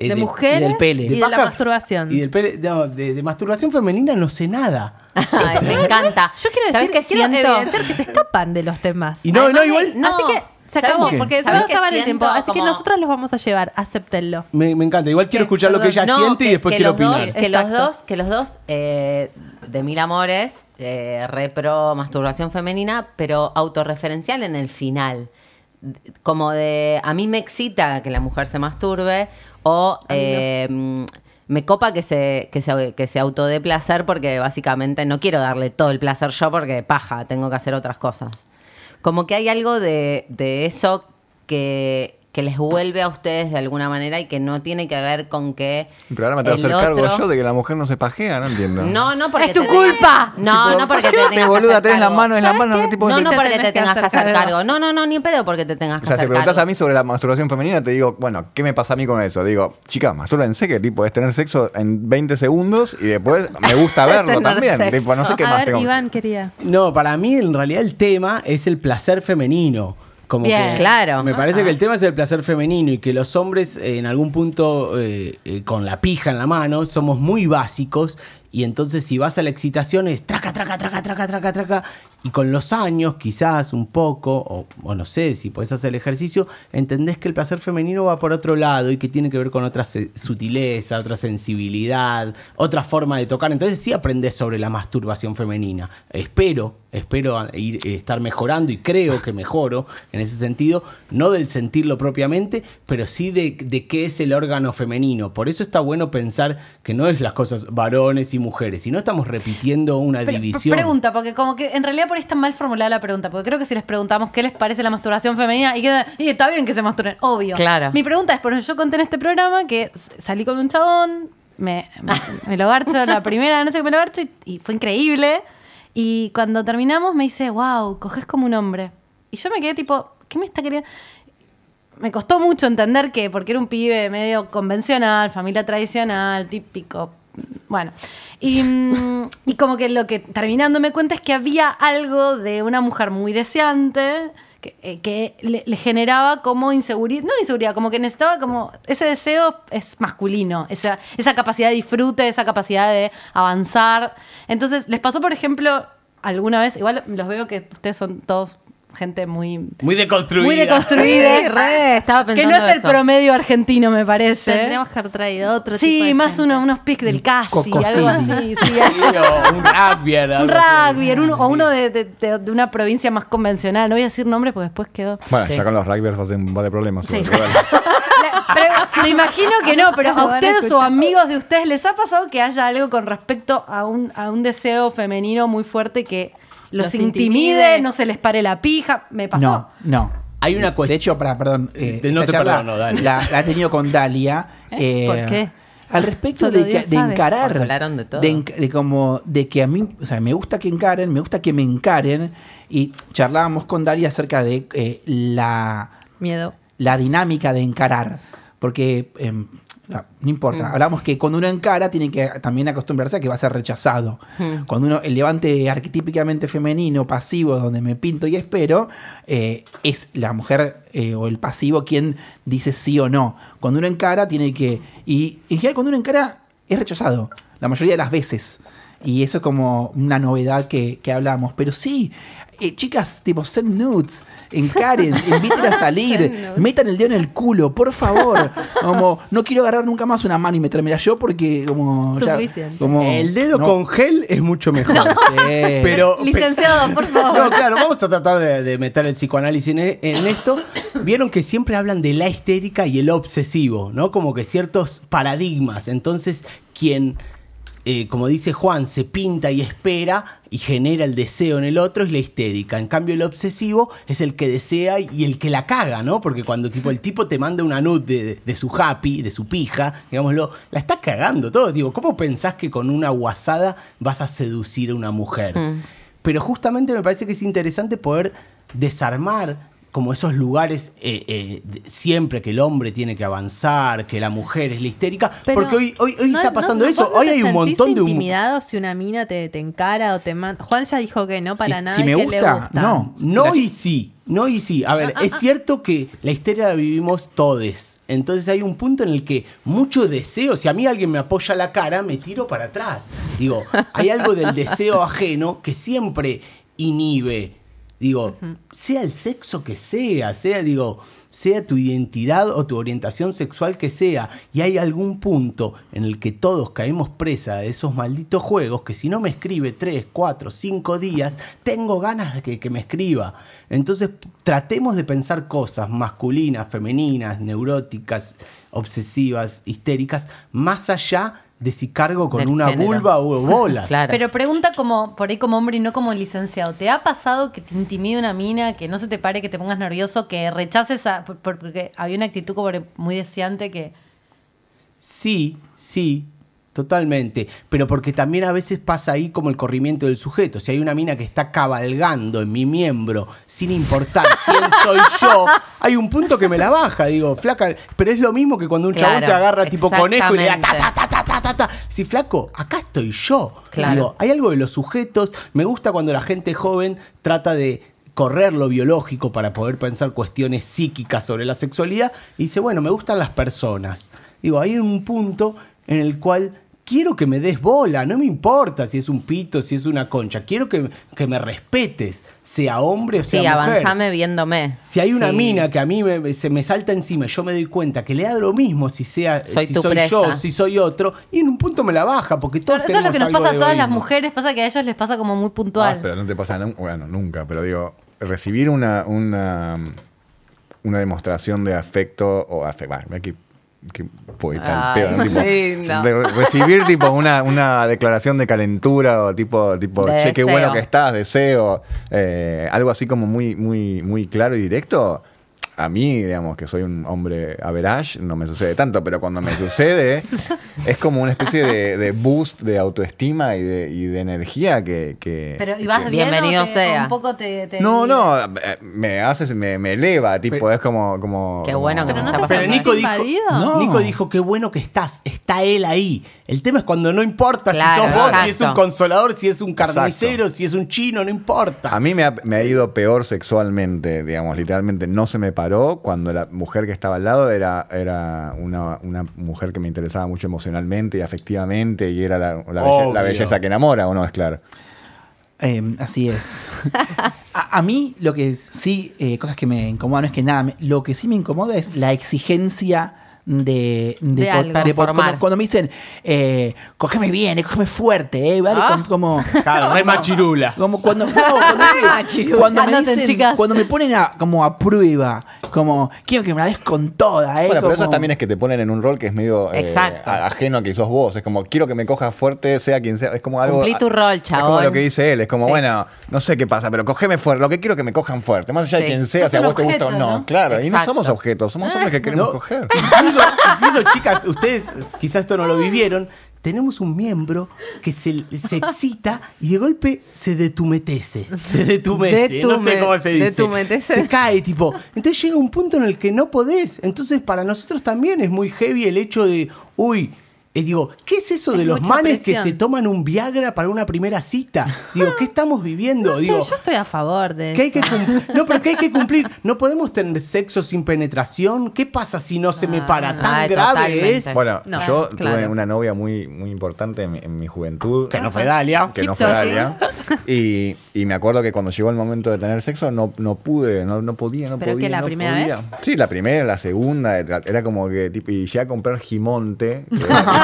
Eh, de de- mujeres y del pele. y De de, la masturbación. Y del pele, no, de, de masturbación femenina no sé nada. (laughs) Ay, me (laughs) encanta. Yo quiero ¿Sabes decir qué quiero siento? evidenciar que se escapan de los temas. Y no, Además, no, igual. no. Así que se ¿Sabes acabó, qué? porque se va ¿Sabes a qué acabar el siento? tiempo. Así que Como- nosotros los vamos a llevar, acéptenlo. Me, me encanta. Igual quiero escuchar lo que ella Perdón. No, siente y después que quiero los dos- opinar. que los Exacto. dos, que los dos eh, de mil amores, eh, repro masturbación femenina, pero autorreferencial en el final. Como de, a mí me excita que la mujer se masturbe o eh, mm, me copa que se, que, se, que se autodé placer porque básicamente no quiero darle todo el placer yo porque paja, tengo que hacer otras cosas. Como que hay algo de, eso que, que les vuelve a ustedes de alguna manera y que no tiene que ver con que. Pero ahora me tengo que el hacer cargo otro- yo de que la mujer no se pajea, no entiendo. No, no porque ¡Es tu te- culpa! No, Tipo, no porque te "Pajéate, (laughs) tengas que boluda, hacer tenés las cargo. manos en las ¿Sabes manos, qué? no tipo No, no porque te tengas que hacer hacer cargo. cargo. No, no, no, ni pedo porque te tengas que O sea, si hacer preguntas cargo. a mí sobre la masturbación femenina, te digo, bueno, ¿qué me pasa a mí con eso? Digo, chica, mastúrbense que tipo es tener sexo en 20 segundos y después me gusta (laughs) verlo también. sexo. Tipo, no sé qué a más ver, tengo. Iván quería. No, para mí en realidad el tema es el placer femenino. Como Bien. que Claro. Me parece que el tema es el placer femenino y que los hombres eh, en algún punto eh, eh, con la pija en la mano somos muy básicos Y entonces si vas a la excitación es traca, traca, traca, traca, traca, traca. Y con los años, quizás un poco, o, o no sé si podés hacer el ejercicio, entendés que el placer femenino va por otro lado y que tiene que ver con otra sutileza, otra sensibilidad, otra forma de tocar. Entonces sí aprendés sobre la masturbación femenina. Espero, espero ir, eh, estar mejorando y creo que mejoro en ese sentido, no del sentirlo propiamente, pero sí de, de qué es el órgano femenino. Por eso está bueno pensar que no es las cosas varones y mujeres, sino estamos repitiendo una Pero, división. Pregunta, porque como que en realidad por ahí está mal formulada la pregunta, porque creo que si les preguntamos qué les parece la masturbación femenina y, que, y está bien que se masturben, obvio. Claro. Mi pregunta es, por ejemplo, yo conté en este programa que salí con un chabón, me, me, (laughs) me lo garcho la primera noche que me lo garcho y, y fue increíble. Y cuando terminamos me dice, wow, coges como un hombre. Y yo me quedé tipo, ¿qué me está queriendo? me costó mucho entender que, porque era un pibe medio convencional, familia tradicional, típico. Bueno, y, mm, y como que lo que terminando me cuenta es que había algo de una mujer muy deseante que, eh, le generaba como inseguridad, no inseguridad, como que necesitaba como ese deseo es masculino, esa, esa capacidad de disfrute, esa capacidad de avanzar. Entonces, ¿les pasó, por ejemplo, alguna vez, igual los veo que ustedes son todos gente muy Muy deconstruida. muy deconstruida. Sí, re, estaba que no pensando es el eso. promedio argentino, me parece. Tendríamos que haber traído otro tipo Sí, de más gente. uno- unos pics del casi, algo así. sí, (laughs) Sí, o un rugby. un así. rugby, o uno de, de- de- de una provincia más convencional. No voy a decir nombres porque después quedó. Bueno, Sí. ya con los rugbyers va a un par de problemas. Sí. seguro. (laughs) Pero me imagino que no, pero a ustedes o amigos de ustedes les ha pasado que haya algo con respecto a un, a un deseo femenino muy fuerte que los, Los intimide, intimide. no se les pare la pija. Me pasó. No, no. Hay una De cuestión. hecho, para, perdón, eh, De- no te charla perdono, dale. La, la he tenido con Dalia. (laughs) eh, ¿Por qué? Al respecto Solo de, que- de encarar. Hablaron de todo. De, de como, de que a mí, o sea, me gusta que encaren, me gusta que me encaren. Y charlábamos con Dalia acerca de eh, la, Miedo. la dinámica de encarar. Porque, em, no, no importa, hablamos que cuando uno encara tiene que también acostumbrarse a que va a ser rechazado. Cuando uno, el levante arquetípicamente femenino, pasivo, donde me pinto y espero, eh, es la mujer eh, o el pasivo quien dice sí o no. Cuando uno encara tiene que... Y en general cuando uno encara es rechazado, la mayoría de las veces. Y eso es como una novedad que, que hablamos. Pero sí, eh, chicas, tipo, send nudes, encaren, (laughs) inviten a salir, metan el dedo en el culo, por favor. Como, no quiero agarrar nunca más una mano y metérmela yo porque como... ya- como El dedo no, con gel es mucho mejor. (laughs) sí. Pero, Licenciado, por favor. No, claro, vamos a tratar de, de meter el psicoanálisis en, en esto. Vieron que siempre hablan de la histérica y el obsesivo, ¿no? Como que ciertos paradigmas. Entonces, quien, eh, como dice Juan, se pinta y espera y genera el deseo en el otro es la histérica. En cambio, el obsesivo es el que desea y el que la caga, ¿no? Porque cuando tipo, el tipo te manda una nude de, de su happy, de su pija, digámoslo, la está cagando todo. Digo, ¿cómo pensás que con una guasada vas a seducir a una mujer? Pero justamente me parece que es interesante poder desarmar como esos lugares eh, eh, siempre que el hombre tiene que avanzar, que la mujer es la histérica, Pero porque hoy, hoy, hoy no- está pasando no- eso. ¿vos no hoy hay un montón de... hum- intimidado si una mina te, te encara o te manda? Juan ya dijo que no para Si- nada si y me que gusta, le gusta. no. No Si la y sí, no y sí. A ver, Ah, ah, es (laughs) cierto que la histeria la vivimos todes. Entonces hay un punto en el que mucho deseo, si a mí alguien me apoya la cara, me tiro para atrás. Digo, hay algo del deseo ajeno que siempre inhibe. Digo, sea el sexo que sea, sea, digo, sea tu identidad o tu orientación sexual que sea, y hay algún punto en el que todos caemos presa de esos malditos juegos que si no me escribe 3, 4, 5 días, tengo ganas de que, que me escriba. Entonces tratemos de pensar cosas masculinas, femeninas, neuróticas, obsesivas, histéricas, más allá de si cargo con Del una género. vulva o (laughs) bolas. Claro. Pero pregunta como por ahí como hombre y no como licenciado. ¿Te ha pasado que te intimide una mina, que no se te pare, que te pongas nervioso, que rechaces a, por- por- porque había una actitud como muy deseante que Sí, sí, totalmente. Pero porque también a veces pasa ahí como el corrimiento del sujeto. Si hay una mina que está cabalgando en mi miembro sin importar quién (laughs) soy yo, hay un punto que me la baja. Digo, flaca, pero es lo mismo que cuando un chabón Claro, te agarra tipo conejo y le da ta, ta, ta, ta, ta, ta, ta. Si flaco, acá estoy yo. Claro. Digo, hay algo de los sujetos. Me gusta cuando la gente joven trata de correr lo biológico para poder pensar cuestiones psíquicas sobre la sexualidad y dice, bueno, me gustan las personas. Digo, hay un punto en el cual quiero que me des bola, no me importa si es un pito, si es una concha, quiero que, que me respetes, sea hombre o sea Sí, mujer. avanzame viéndome. Si hay una Sí. mina que a mí me- se me salta encima y yo me doy cuenta que le da lo mismo si sea Soy si soy presa. yo, si soy otro, y en un punto me la baja, porque todos Eso es lo que nos pasa a todas las mujeres, pasa que a ellos les pasa como muy puntual. Ah, pero no te pasa bueno, nunca, pero digo, recibir una, una, una demostración de afecto o afecto, que, que poeta Ay, pedo, ¿no? Tipo, de recibir tipo una, una declaración de calentura o tipo, tipo De che, qué deseo. bueno que estás, deseo, eh, algo así como muy, muy, muy claro y directo. A mí, digamos, que soy un hombre average, no me sucede tanto, pero cuando me sucede, (laughs) es como una especie de, de boost de autoestima y de, y de energía que, que- Pero ¿y vas que- bien Bienvenido o te- sea. un poco te, te- no, no, eh, me haces, me, me eleva, tipo, Pero- es como, como. Qué bueno que no está te Pero Nico dijo, invadido. No. Nico dijo, qué bueno que estás, está él ahí. El tema es cuando no importa Claro, si sos vos, si es un consolador, si es un carnicero, si es un chino, no importa. A mí me ha, me ha ido peor sexualmente, digamos, literalmente no se me paró cuando la mujer que estaba al lado era, era una, una mujer que me interesaba mucho emocionalmente y afectivamente y era la, la belle- Obvio. la belleza que enamora, ¿o no? Es claro. Eh, así es. a, a mí lo que sí, eh, cosas que me incomodan, no es que nada, me- lo que sí me incomoda es la exigencia de, De po- algo. Performar. cuando, cuando me dicen, eh, cógeme bien, eh, cógeme fuerte, eh, ¿vale? Ah. Como- como, Claro, re (laughs) machirula. como cuando, no, cuando, (laughs) cuando me dicen, chicas. cuando me ponen a, como a prueba, como quiero que me la des con toda, eh. Bueno, pero eso como- también es que te ponen en un rol que es medio eh, Exacto. a- ajeno a que sos vos. Es como, quiero que me cojas fuerte, sea quien sea. Es como algo. Cumplí tu rol, Es como lo que dice él. Es como, Sí. bueno, no sé qué pasa, pero cogeme fuerte. Lo que quiero es que me cojan fuerte. Más allá de Sí. quien sea, si a vos te gusta o objeto, no. ¿no? Claro, y no Exacto. somos objetos, somos hombres que queremos No. coger. (laughs) Incluso, incluso, chicas, ustedes quizás esto no lo vivieron. Tenemos un miembro que se, se excita y de golpe se detumetece. Se detumece. no sé cómo se dice. detumetece. Se cae, tipo. Entonces llega un punto en el que no podés. Entonces, para nosotros también es muy heavy el hecho de, uy. Eh, digo, ¿qué es eso Es de los manes presión. que se toman un Viagra para una primera cita? Digo, ¿qué estamos viviendo? No sé, Digo, yo estoy a favor de que hay que eso. cumplir. No, pero que hay que (laughs) cumplir. No podemos tener sexo sin penetración. ¿Qué pasa si no se me para? ¿Tan Ay, grave totalmente. es? Bueno, No, yo claro. tuve una novia muy, muy importante en mi, en mi juventud. Que no fue Dalia. que Keep no fue. Dalia. Y, y me acuerdo que cuando llegó el momento de tener sexo no, no pude, no, no podía, no ¿Pero podía. que la no primera podía. vez? Sí, la primera, la segunda, era como que tipo, y llegué a comprar Gimonte, que, (laughs)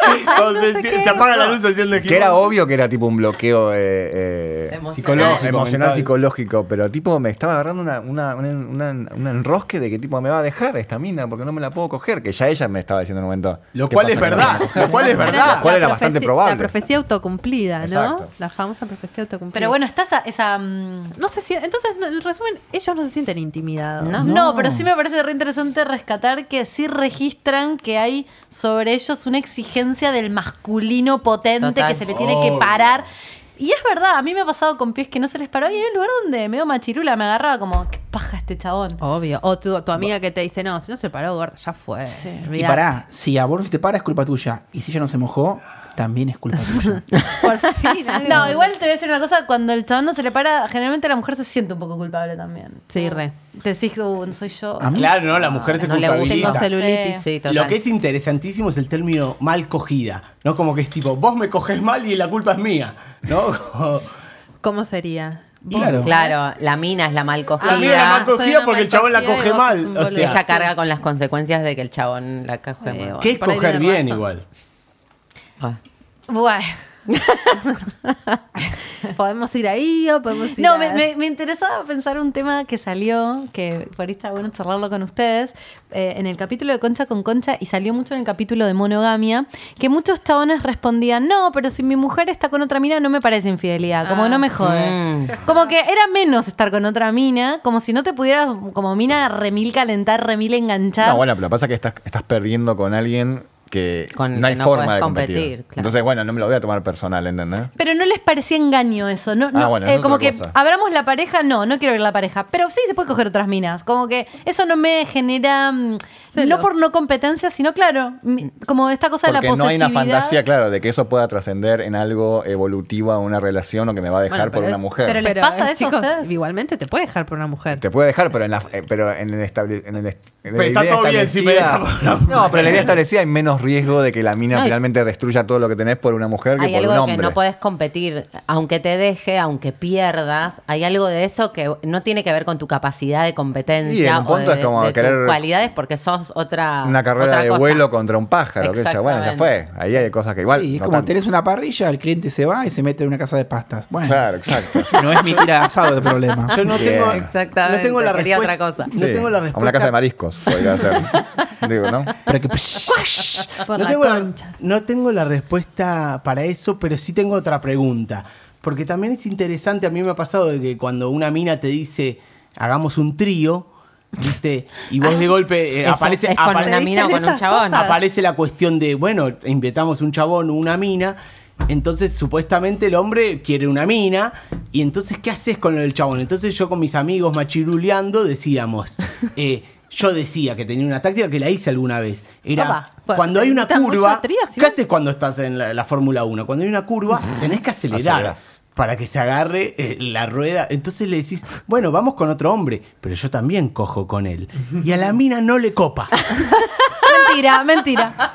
(laughs) Se, se apaga la luz haciendo que era obvio que era tipo un bloqueo eh, eh, Emocional. psicológico, emocional, mental. psicológico, pero tipo me estaba agarrando una, una, una, una- un enrosque de que tipo me va a dejar esta mina porque no me la puedo coger, que ya ella me estaba diciendo en un momento. Lo ¿qué cual es no verdad. Lo cual es (laughs) verdad. Lo cual era la bastante profecía- probable. La profecía autocumplida, ¿no? Exacto. La famosa profecía autocumplida. Pero bueno, está esa... esa, mm, No sé si. Entonces, no, en resumen, ellos no se sienten intimidados. No. No, pero sí me parece re interesante rescatar que sí registran que hay sobre ellos una exigencia del masculino potente Total. que se le tiene que parar. Y es verdad, a mí me ha pasado con pies que no se les paró y hay un lugar donde medio machirula me agarraba como, qué paja este chabón. Obvio. O tu, tu amiga que te dice, no, si no se paró, gorda, ya fue. Sí. Y pará, si a vos te para es culpa tuya. Y si ella no se mojó, también es culpa tuya. (laughs) Por fin. (laughs) algo. No, igual te voy a decir una cosa, cuando el chabón no se le para, generalmente la mujer se siente un poco culpable también. Sí, re. Te decís, "Uh, no soy yo. A mí- Claro, no, la mujer se No le gusta. culpabiliza. Tengo celulitis. Sí. Total. Lo que es interesantísimo es el término mal cogida, ¿no? Como que es tipo, vos me coges mal y la culpa es mía, ¿no? (laughs) Como- ¿Cómo sería? Claro. Claro, la mina es la mal cogida. La mina es la mal soy cogida una porque el chabón la y coge vos mal, sos un o boludo. sea, Ella Sí. carga con las consecuencias de que el chabón la coge Eh, mal. bueno. ¿Qué es Por ahí coger tiene bien razón. igual? Ah. Bueno. (laughs) Podemos ir ahí o podemos ir No, a- me, me- me interesaba pensar un tema que salió, que por ahí está bueno charlarlo con ustedes, eh, en el capítulo de Concha con Concha y salió mucho en el capítulo de Monogamia, que muchos chabones respondían, no, pero si mi mujer está con otra mina no me parece infidelidad, como Ah, no me jode. Mm. Como que era menos estar con otra mina, como si no te pudieras como mina remil calentar, remil enganchar. No, bueno, pero pasa que estás, estás perdiendo con alguien que Con no hay que no forma de competir. competir, claro. Entonces, bueno, no me lo voy a tomar personal, ¿entendés? Pero no les parecía engaño eso. No, Ah, no, bueno, eh, es como otra que cosa. abramos la pareja, no, no quiero ver la pareja. Pero sí se puede coger otras minas. Como que eso no me genera. mm, Celos. No por no competencia, sino claro, como esta cosa de la Porque no hay posesividad. una fantasía, claro, de que eso pueda trascender en algo evolutivo a una relación o que me va a dejar Bueno, por pero una mujer. pero ¿les pasa eh, eso a chicos, ustedes? igualmente te puede dejar por una mujer. Te puede dejar, pero en, la, eh, pero en el estable- en el est- en Pero la está idea todo bien si me deja por una mujer. No, pero en la idea establecida hay menos menos riesgo de que la mina No, finalmente destruya todo lo que tenés por una mujer que Hay por un algo que hombre. no podés competir, aunque te deje, aunque pierdas, hay algo de eso que no tiene que ver con tu capacidad de competencia en un o de, es como de tus cualidades porque sos otra Una carrera otra de cosa. vuelo contra un pájaro, que ya, bueno, ya fue. Ahí hay cosas que igual. Sí, es no como tanto. tenés una parrilla, el cliente se va y se mete en una casa de pastas. Bueno, Claro, exacto. (laughs) no es mi tira de asado el problema. Yo no Bien. tengo, Exactamente, no tengo la quería respuesta. otra cosa. No tengo la a respuesta. Una casa de mariscos podría ser. (laughs) Digo, ¿no? Pero que, (laughs) Por no, la tengo la, concha. no tengo la respuesta para eso, pero sí tengo otra pregunta. Porque también es interesante, a mí me ha pasado de que cuando una mina te dice, hagamos un trío, ¿viste? Y vos de golpe eh, Eso, aparece, es con apare- una mina o Dicen con un esas chabón. cosas. aparece la cuestión de, bueno, invitamos un chabón o una mina. Entonces, supuestamente el hombre quiere una mina. Y entonces, ¿qué haces con lo del chabón? Entonces, yo con mis amigos machiruleando decíamos. (laughs) eh, yo decía que tenía una táctica que la hice alguna vez. Era Opa, cuando hay una ¿te gustan curva. trías, ¿Qué haces cuando estás en la, la Fórmula 1? Cuando hay una curva, tenés que acelerar. Acelerás. Para que se agarre eh, la rueda. Entonces le decís, bueno, vamos con otro hombre. Pero yo también cojo con él. Y a la mina no le copa. (laughs) Mentira, mentira.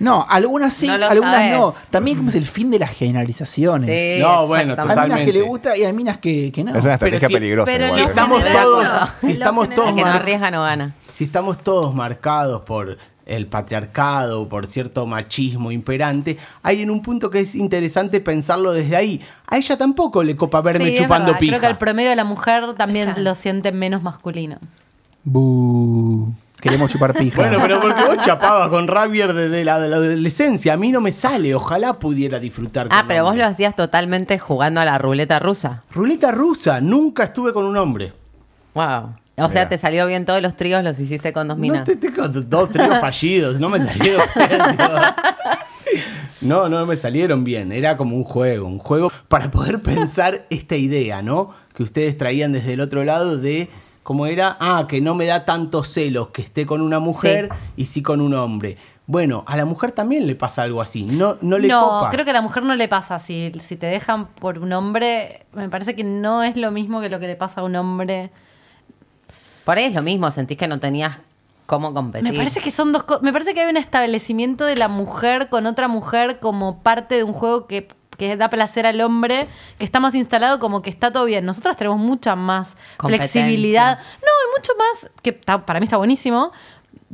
No, algunas sí, No lo algunas no. También como es el fin de las generalizaciones. Sí, No, bueno, exactamente. Hay minas que le gusta y hay minas que, que no. Es una estrategia si- peligrosa. pero igual, ¿eh? estamos general- todos, si estamos general- todos El que no mar- arriesga no gana. si estamos todos marcados por el patriarcado, por cierto machismo imperante, hay en un punto que es interesante pensarlo desde ahí. A ella tampoco le copa verme Sí, es chupando verdad. pija. Creo que el promedio de la mujer también Claro. lo siente menos masculino. Bu. Queremos chupar pija. Bueno, pero porque vos chapabas con Ravier desde la, de la adolescencia. A mí no me sale. Ojalá pudiera disfrutar. Ah, con pero vos lo hacías totalmente jugando a la ruleta rusa. Ruleta rusa. Nunca estuve con un hombre. Wow. O sea, te salió bien todos los tríos, los hiciste con dos No minas. te, tengo dos tríos fallidos. No me salieron (laughs) bien. No, no me salieron bien. Era como un juego. Un juego para poder pensar esta idea, ¿no? Que ustedes traían desde el otro lado de... ¿Cómo era? Ah, que no me da tantos celos que esté con una mujer y sí con un hombre. Bueno, a la mujer también le pasa algo así. No, no le no, copa. creo que a la mujer no le pasa. Si, si te dejan por un hombre, me parece que no es lo mismo que lo que le pasa a un hombre. Por ahí es lo mismo, sentís que no tenías cómo competir. Me parece que son dos cosas. Me parece que hay un establecimiento de la mujer con otra mujer como parte de un juego que, que da placer al hombre, que está más instalado como que está todo bien. Nosotros tenemos mucha más flexibilidad. No, y mucho más, que está- para mí está buenísimo.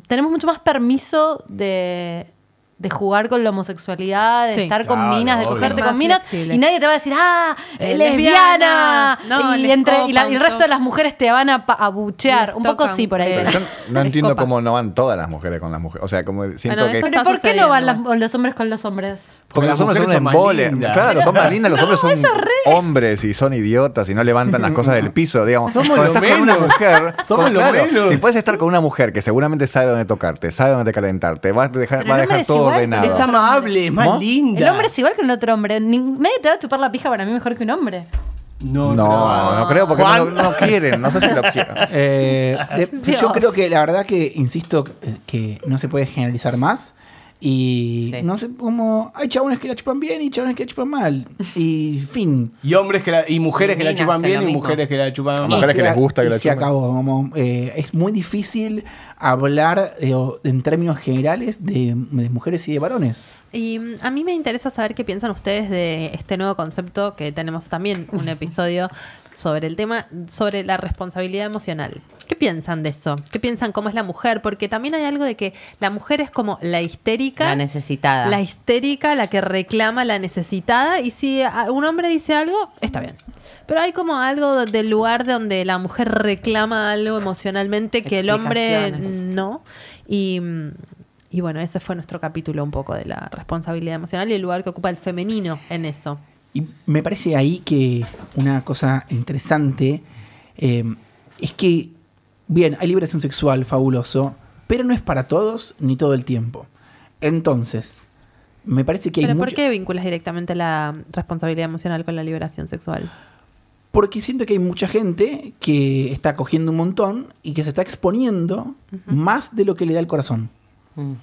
Tenemos mucho más permiso de, de jugar con la homosexualidad, de Sí. estar con Claro, minas, de obvio. cogerte con minas. flexible. Y nadie te va a decir, ah, Eh, es lesbiana. No, y, entre, y, la- y el resto de las mujeres te van a, pa- a buchear. Les Un poco sí por ahí. pero- Yo (laughs) no entiendo copa. cómo no van todas las mujeres con las mujeres. O sea, como siento Bueno, que. Pero ¿por qué no van las- los hombres con los hombres? Porque las los hombres son mujeres un son más embole. lindas. Claro, son más (laughs) lindas. Los hombres son hombres y son idiotas y no levantan las cosas del piso. (laughs) Digamos, Somos cuando estás con una mujer, Somos claro, menos. si puedes estar con una mujer que seguramente sabe dónde tocarte, sabe dónde calentarte, va a dejar, va a dejar hombre es amable, es más ¿No? linda. El hombre es igual que un otro hombre. Ni- nadie te va a chupar la pija para mí mejor que un hombre. No, No, no creo porque no, no quieren. No sé si lo quieren. (laughs) Eh, de- Dios. yo creo que la verdad que, insisto, eh, que no se puede generalizar más. Y Sí. no sé cómo. Hay chabones que la chupan bien y chabones que la chupan mal. Y fin. (laughs) Y hombres que la, y mujeres que la chupan bien y mujeres que la chupan A mal. mujeres que les gusta que y la se chupen. acabó. como, eh, es muy difícil hablar eh, en términos generales de, de mujeres y de varones. Y mm, a mí me interesa saber qué piensan ustedes de este nuevo concepto que tenemos también un (laughs) episodio sobre el tema, sobre la responsabilidad emocional. ¿Qué piensan de eso? ¿Qué piensan cómo es la mujer? Porque también hay algo de que la mujer es como la histérica. La necesitada. La histérica, la que reclama la necesitada. Y si un hombre dice algo, está bien. Pero hay como algo del lugar donde la mujer reclama algo emocionalmente que el hombre no. Y, y bueno, ese fue nuestro capítulo un poco de la responsabilidad emocional y el lugar que ocupa el femenino en eso. Y me parece ahí que una cosa interesante eh, es que, bien, hay liberación sexual, fabuloso, pero no es para todos ni todo el tiempo. Entonces, me parece que hay ¿Pero por qué vinculas directamente la responsabilidad emocional con la liberación sexual? Porque siento que hay mucha gente que está cogiendo un montón y que se está exponiendo más de lo que le da el corazón. Mm.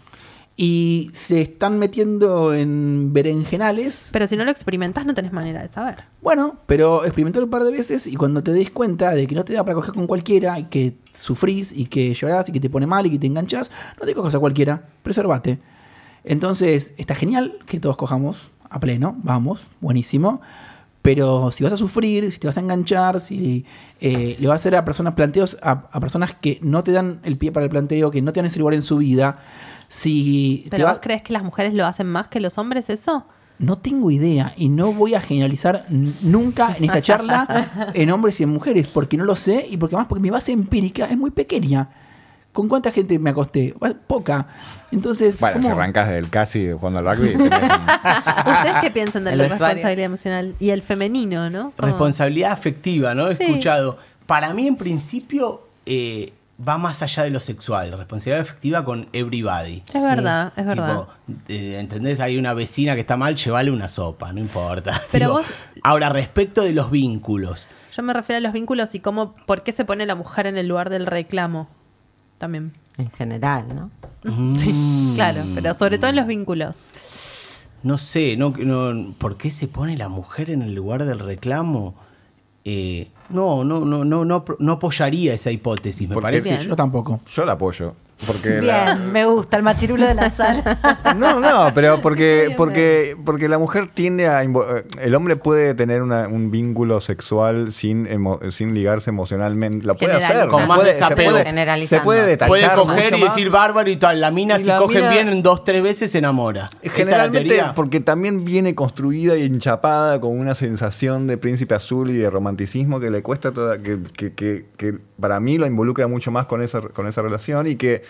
Y se están metiendo en berenjenales. Pero si no lo experimentas no tenés manera de saber. Bueno, pero experimentar un par de veces y cuando te des cuenta de que no te da para coger con cualquiera y que sufrís y que llorás y que te pone mal y que te enganchás, no te cojas a cualquiera, preservate. Entonces, está genial que todos cojamos a pleno, vamos, buenísimo. Pero si vas a sufrir, si te vas a enganchar, si eh, le vas a hacer a personas planteos, a, a personas que no te dan el pie para el planteo, que no te dan ese lugar en su vida, si ¿Pero va- vos crees que las mujeres lo hacen más que los hombres eso? no tengo idea y no voy a generalizar nunca en esta charla (laughs) en hombres y en mujeres, porque no lo sé y porque más porque mi base empírica es muy pequeña. ¿Con cuánta gente me acosté? Poca. Entonces, Bueno, si arrancas del casi jugando al rugby, un- (laughs) ¿Ustedes qué piensan de la responsabilidad emocional? Y el femenino, ¿no? Responsabilidad afectiva, ¿no? He Sí. escuchado. Para mí, en principio, eh, va más allá de lo sexual. Responsabilidad afectiva con everybody. Es verdad, es verdad. Tipo, eh, ¿entendés? Hay una vecina que está mal, llévale una sopa, no importa. (laughs) Pero Tipo, vos- Ahora, respecto de los vínculos. Yo me refiero a los vínculos y cómo, por qué se pone la mujer en el lugar del reclamo. También. En general, ¿no? Mm. Claro, pero sobre todo en los vínculos. No sé, no, no, ¿por qué se pone la mujer en el lugar del reclamo? Eh, no, no, no, no, no, no apoyaría esa hipótesis, me Porque parece. Bien. Yo tampoco. Yo la apoyo. Porque la- Bien, me gusta el machirulo de la sala. (laughs) No, no, pero porque, (laughs) porque, porque la mujer tiende a... eh, El hombre puede tener una- un vínculo sexual sin, emo- sin ligarse emocionalmente. Lo puede hacer. Con más puede, desapego. se puede, se puede detachar Puede coger mucho y más. decir bárbaro y tal. La mina, Y si la cogen mina- bien en dos, tres veces, se enamora. ¿Esa es la Generalmente porque también viene construida y enchapada con una sensación de príncipe azul y de romanticismo que le cuesta toda, que, que- que- que para mí lo involucra mucho más con esa, con esa relación y que,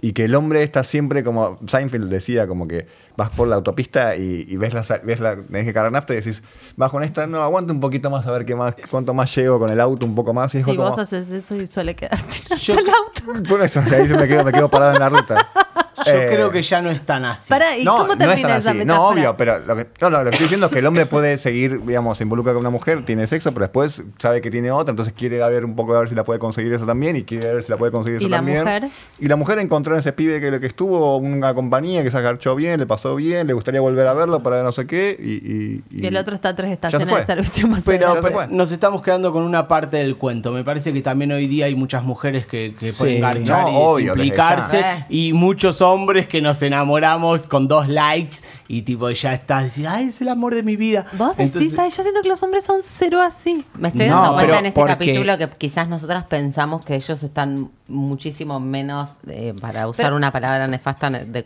y que el hombre está siempre como, Seinfeld decía, como que vas por la autopista y, y ves la, ves la, tenés que cargar nafta y decís, vas con esta, no, aguanta un poquito más a ver qué más, cuánto más llego con el auto, un poco más. Y como, vos haces eso y suele quedarte Yo, el auto. (laughs) por eso, ahí se me quedo, me quedo parado en la ruta. Yo Eh, creo que ya no es tan así. ¿y no, cómo no es termina tan esa así. metáfora? No, obvio, pero lo que, no, no, lo que estoy diciendo es que el hombre puede seguir, digamos, se involucra con una mujer, tiene sexo, pero después sabe que tiene otra, entonces quiere a ver un poco a ver si la puede conseguir eso también y quiere ver si la puede conseguir ¿Y eso la también. mujer? Y la mujer encontró en ese pibe que lo que estuvo una compañía que se agarchó bien, le pasó bien, le gustaría volver a verlo para no sé qué y, y- Y el otro está a tres estaciones de servicio más Pero, pero nos estamos quedando con una parte del cuento. Me parece que también hoy día hay muchas mujeres que, que Sí. pueden garchar No, y obvio, implicarse. ya. Y muchos hombres que nos enamoramos con dos likes y tipo ya estás diciendo, ay, es el amor de mi vida. Vos decís, ay, yo siento que los hombres son cero así. Me estoy No, dando cuenta en este porque- capítulo que quizás nosotras pensamos que ellos están muchísimo menos, eh, para usar Pero- una palabra nefasta, de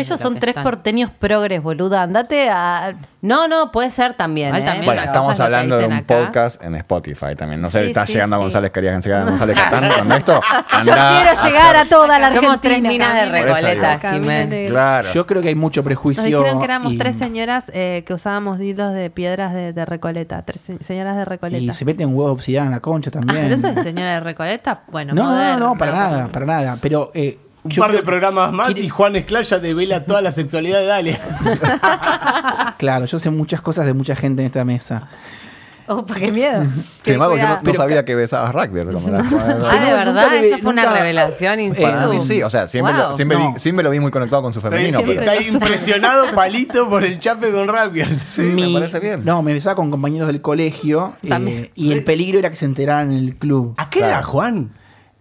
Ellos lo son tres están. porteños progres, boluda. Andate a. No, no, puede ser también. ¿eh? también Bueno, estamos hablando de un acá. podcast en Spotify también. No sé, Sí, está sí, llegando a sí. González, querían llegar a González Catán con esto. Yo quiero a llegar a toda la Somos tres Argentina. minas de Recoleta, digo. Jimé. Camine. Claro. Yo creo que hay mucho prejuicio. Nos dijeron que éramos y- tres señoras eh, que usábamos dildos de piedras de, de Recoleta. Tres se- señoras de Recoleta. Y se meten huevos obsidiana en la concha Ah, también. pero eso es señora de Recoleta. Bueno, no, no, moderno, no, para pero- nada, para nada. Pero eh, Un yo par de programas más quiere- y Juan Esclar ya devela toda la sexualidad de Dalia. (laughs) Claro, yo sé muchas cosas de mucha gente en esta mesa. (laughs) Opa, qué miedo. Sin embargo, yo no, sabía que besabas rugby. como la- Ah, de verdad, eso fue una revelación in Para Para mí situ. sí, o sea, siempre, lo, siempre, No. vi, siempre lo vi muy conectado con su femenino. Pero- Está impresionado Palito por el chape con Rapiers. Sí, Mi- me parece bien. No, me besaba con compañeros del colegio eh, y el peligro era que se enteraran en el club. ¿A qué edad, Claro. Juan?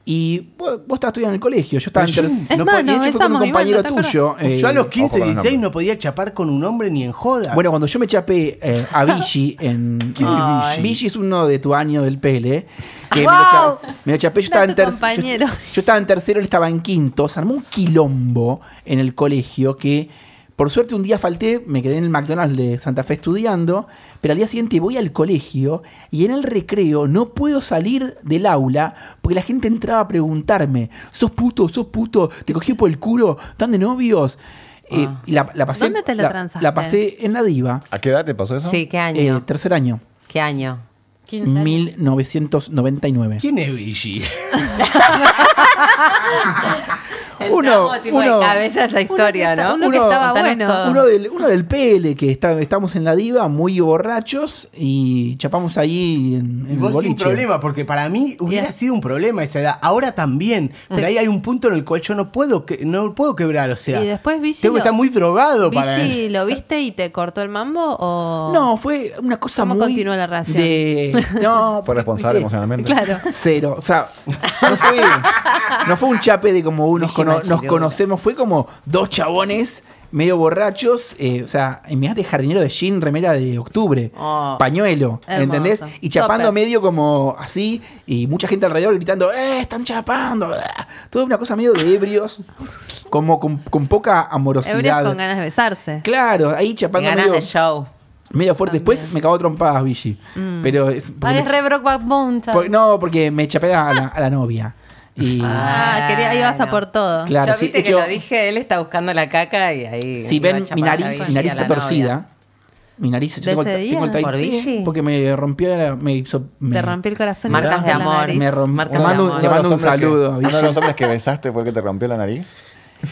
Y vos, vos estabas estudiando en el colegio, yo estaba en Pero yo- tercer- Es No más, nos de hecho fue con un Iván, compañero ¿no tuyo. eh, Yo a los ojo 15, con los 16 nombres. no podía chapar con un hombre ni en joda. Bueno, cuando yo me chapé eh, a (laughs) Vichy en. ¿Quién es Vichy? Vichy es uno de tu año del PL. Que me, ¡Wow! lo cha- me lo chapé, yo estaba, en tu ter- compañero. yo, yo estaba en tercero, él estaba en quinto. Se armó un quilombo en el colegio que, por suerte, un día falté, me quedé en el McDonald's de Santa Fe estudiando. Pero al día siguiente voy al colegio y en el recreo no puedo salir del aula porque la gente entraba a preguntarme: ¿Sos puto? ¿Sos puto? ¿Te cogí por el culo? ¿Están de novios? Eh, y la, la pasé, ¿Dónde te lo la- transaste? La pasé en la diva. ¿A qué edad te pasó eso? Sí, ¿qué Eh, año? tercer año, ¿Qué año? 15 años. 1999. ¿Quién es Vichy? (laughs) (laughs) Uno- Entramos tipo uno- de cabeza esa historia, está- ¿no? uno que estaba bueno. Uno del, uno del PL, que está, estamos en la diva, muy borrachos, y chapamos ahí en, en Y el vos sin problema, porque para mí hubiera sido un problema esa edad. Ahora también. Pero ahí hay un punto en el cual yo no puedo, que, no puedo quebrar. O sea, Y después Vichy tengo que estar muy drogado para. Vichy, ¿lo viste y te cortó el mambo o...? No, fue una cosa ¿Cómo muy... continuó la relación? De, (laughs) no, ¿Fue responsable emocionalmente? Claro. Cero. O sea, no fue, no fue un chape de como unos Vichy cono- nos conocemos, fue como dos chabones medio borrachos, eh, o sea, en de jardinero de jean, remera de octubre, Oh. pañuelo, Hermoso. ¿entendés? Y chapando medio como así, y mucha gente alrededor gritando, ¡eh, están chapando! Toda una cosa medio de ebrios, (laughs) como con, con poca Ebrios amorosidad. con ganas de besarse. Claro, ahí chapando Ganas medio, de show. medio fuerte. Después me cago trompadas, Vichy. Mm. Pero es. Ay, es re Brokeback Mountain. por- no, porque me chapé a la, a la novia. Y. Ah, quería, ibas a por todo. Claro, Yo sí, viste que hecho- lo dije, él está buscando la caca y ahí. Si ven mi nariz, mi nariz está novia. torcida. Mi nariz, yo ¿De tengo, tengo el ¿Por sí, porque me rompió, la- me hizo, me, Te rompió el corazón. Marcas de rompió amor. me rom- Marta le de mando, amor. le mando un saludo. que- Uno de los hombres que besaste fue el que te rompió la nariz.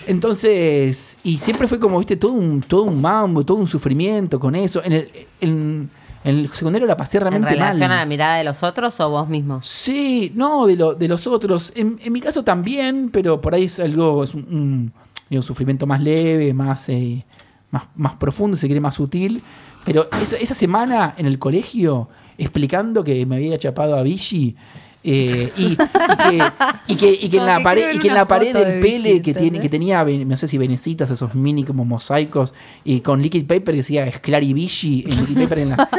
Entonces, y siempre fue como, viste, todo un, todo un mambo, todo un sufrimiento con eso. En el, en, en el secundario la pasé ¿En realmente relación mal. a la mirada de los otros o vos mismo? Sí, no, de, lo, de los otros. En, en mi caso también, pero por ahí es algo, es un, un- un sufrimiento más leve, más, eh, más, más profundo, si quiere, más sutil. Pero eso- esa semana en el colegio, explicando que me había chapado a Vichy. Eh, y, y que, y que- y que en la que pared, y que en la pared del de pele que tiene, que tenía, no sé si venecitas, esos mini como mosaicos, y con liquid paper que decía Sclari Vichy, en liquid (laughs) paper en, la,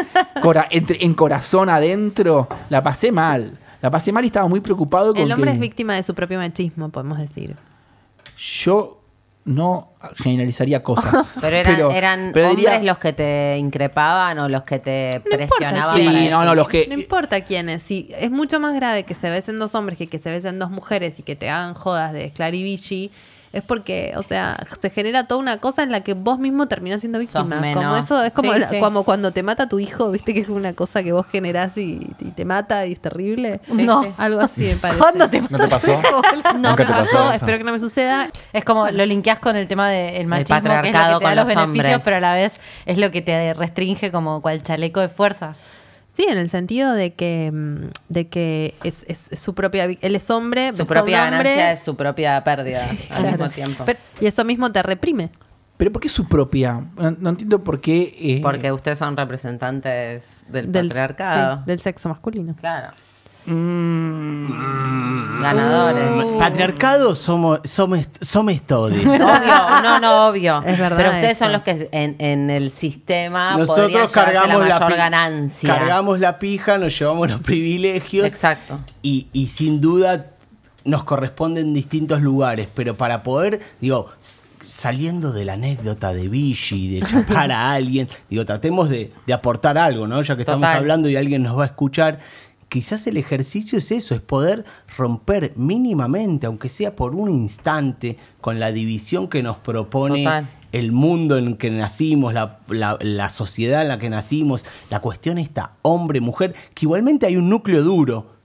cora- entre- en corazón adentro, la pasé mal. La pasé mal y estaba muy preocupado con El hombre es víctima de su propio machismo, podemos decir. yo no generalizaría cosas. Pero eran, eran pero hombres diría- los que te increpaban o los que te No importa presionaban. Sí, para no, no, los que... No importa quiénes, si es mucho más grave que se besen dos hombres que que se besen dos mujeres y que te hagan jodas de Clarivici, es porque, o sea, se genera toda una cosa en la que vos mismo terminás siendo víctima. Como eso, es como, Sí, la- sí. como cuando te mata tu hijo, viste que es una cosa que vos generás y, y te mata y es terrible. Sí, no, sí. algo así me parece. ¿Cuándo te ¿No te pasó? (laughs) No ¿Nunca me te pasó espero que no me suceda. Es como lo linkeás con el tema del machismo, que es lo patriarcado que te da con los los beneficios, hombres. pero a la vez es lo que te restringe como cual chaleco de fuerza. Sí, en el sentido de que, mm, de que es, es- es su propia, él es homre, Su propia hombre, ganancia es su propia pérdida al claro. mismo tiempo. Pero- y eso mismo te reprime. Pero ¿por qué su propia? No, no entiendo por qué... eh, Porque ustedes son representantes del, Del, patriarcado. sí, del sexo masculino. Claro. Mm, Ganadores. Patriarcado somos, somos, somos todos. (laughs) Obvio, no, no, obvio. (laughs) Es verdad Pero ustedes eso. son los que en, en el sistema Nosotros cargamos la mayor ganancia. Cargamos la pija, nos llevamos los privilegios. Exacto. Y, y sin duda nos corresponden distintos lugares, pero para poder, digo, saliendo de la anécdota de Vichy, de chapar a alguien, digo, tratemos de, de aportar algo, ¿no? Ya que estamos hablando y alguien nos va a escuchar. Quizás el ejercicio es eso, es poder romper mínimamente, aunque sea por un instante, con la división que nos propone Total. el mundo en el que nacimos, la, la- la sociedad en la que nacimos, la cuestión está hombre-mujer, que igualmente hay un núcleo duro.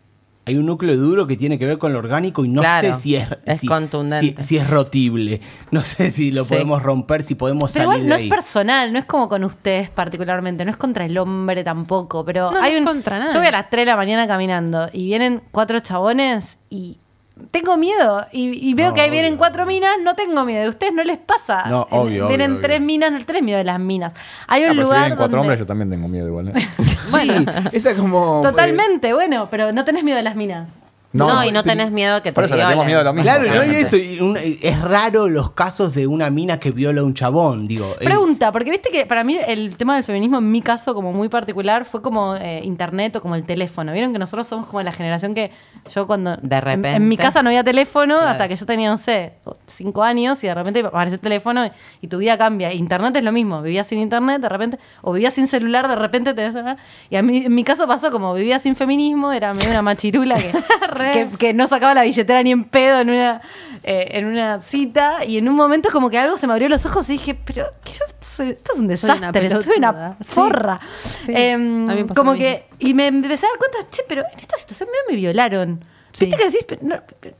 Hay un núcleo duro que tiene que ver con lo orgánico y no Claro, sé si es, es si- contundente. si- si es rotible. No sé si lo Sí. podemos romper, si podemos Pero salir igual no de ahí. es personal, no es como con ustedes particularmente, no es contra el hombre tampoco, pero No, no hay es un contra. Yo voy a las 3 de la mañana caminando y vienen cuatro chabones y tengo miedo y, y veo No, que ahí vienen cuatro minas, no tengo miedo. ¿A ustedes no les pasa? No, obvio, Vienen obvio, tres obvio. minas, no tres miedo de las minas. Hay un Ah, pero si lugar vienen cuatro donde- hombres, yo también tengo miedo igual. ¿eh? (laughs) Sí, esa es como... Totalmente, bueno, pero no tenés miedo de las minas. No, y no tenés miedo que te Por eso le tenemos miedo a lo mismo. Claro, ¿no? y eso, y un- es raro los casos de una mina que viola a un chabón, digo. eh, Pregunta, porque viste que para mí el tema del feminismo en mi caso como muy particular fue como eh, internet o como el teléfono. Vieron que nosotros somos como la generación que yo cuando De en- repente. en, mi casa no había teléfono Claro. hasta que yo tenía, no sé, cinco años y de repente apareció el teléfono y, y tu vida cambia. Internet es lo mismo, vivías sin internet de repente, o vivías sin celular, de repente tenés celular. Y a mí, en mi caso pasó como vivía sin feminismo, era medio una machirula que, (laughs) (laughs) que, que no sacaba la billetera ni en pedo en una, eh, en una cita y en un momento como que algo se me abrió los ojos y dije, pero que yo soy- esto es un Soy una desastre, soy una. Sí. forra. Sí. Em, como que, y me empecé a dar cuenta, che, pero en esta situación me violaron. Sí. ¿Viste que decís? No,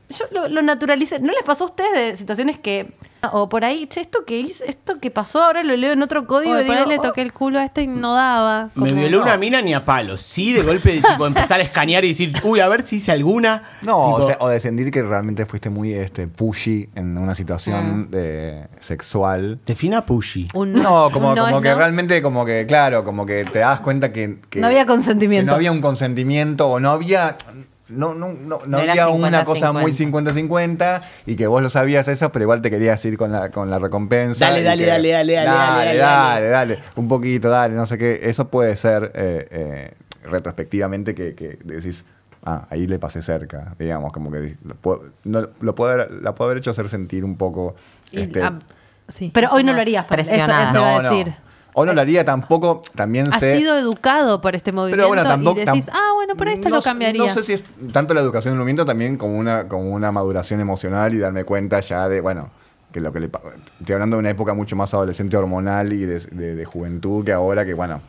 yo lo, lo naturalicé. ¿No les pasó a ustedes de situaciones que, o por ahí, che, esto que hice, esto que pasó, ahora lo leo en otro código Oye, y por digo, ahí le oh, toqué el culo a este y no daba. Me violó no. una mina ni a palos. Sí, de golpe, (laughs) tipo, empezar a escanear y decir, uy, a ver si hice alguna. No, Tipo, o, sea, o de sentir que realmente fuiste muy este, pushy en una situación de, sexual. Defina pushy. Un No, como, un no como es que no. realmente, como que, claro, como que te das cuenta que, que- No había que consentimiento. no había un consentimiento o no había. No, no, no, no había una 50-50. cosa muy 50-50 y que vos lo sabías eso, pero igual te querías ir con la, con la recompensa. Dale, dale, que- dale, dale, dale, dale, dale, dale, dale, un poquito, dale, no sé qué. Eso puede ser eh, eh, retrospectivamente que, que decís, ah, ahí le pasé cerca, digamos, como que lo puedo, no, lo puedo haber- la puedo haber hecho hacer sentir un poco. Y, este, ah, sí. Pero hoy no lo harías, Pablo. Eso, eso iba a decir. no. O no lo haría tampoco, también Has sé... sido educado por este movimiento Pero bueno, tampoco. y decís, ah, bueno, pero esto no, lo cambiaría. No sé si es tanto la educación del movimiento, también como una, como una maduración emocional y darme cuenta ya de, bueno, que lo que le Estoy hablando de una época mucho más adolescente hormonal y de, de- de juventud que ahora que, bueno,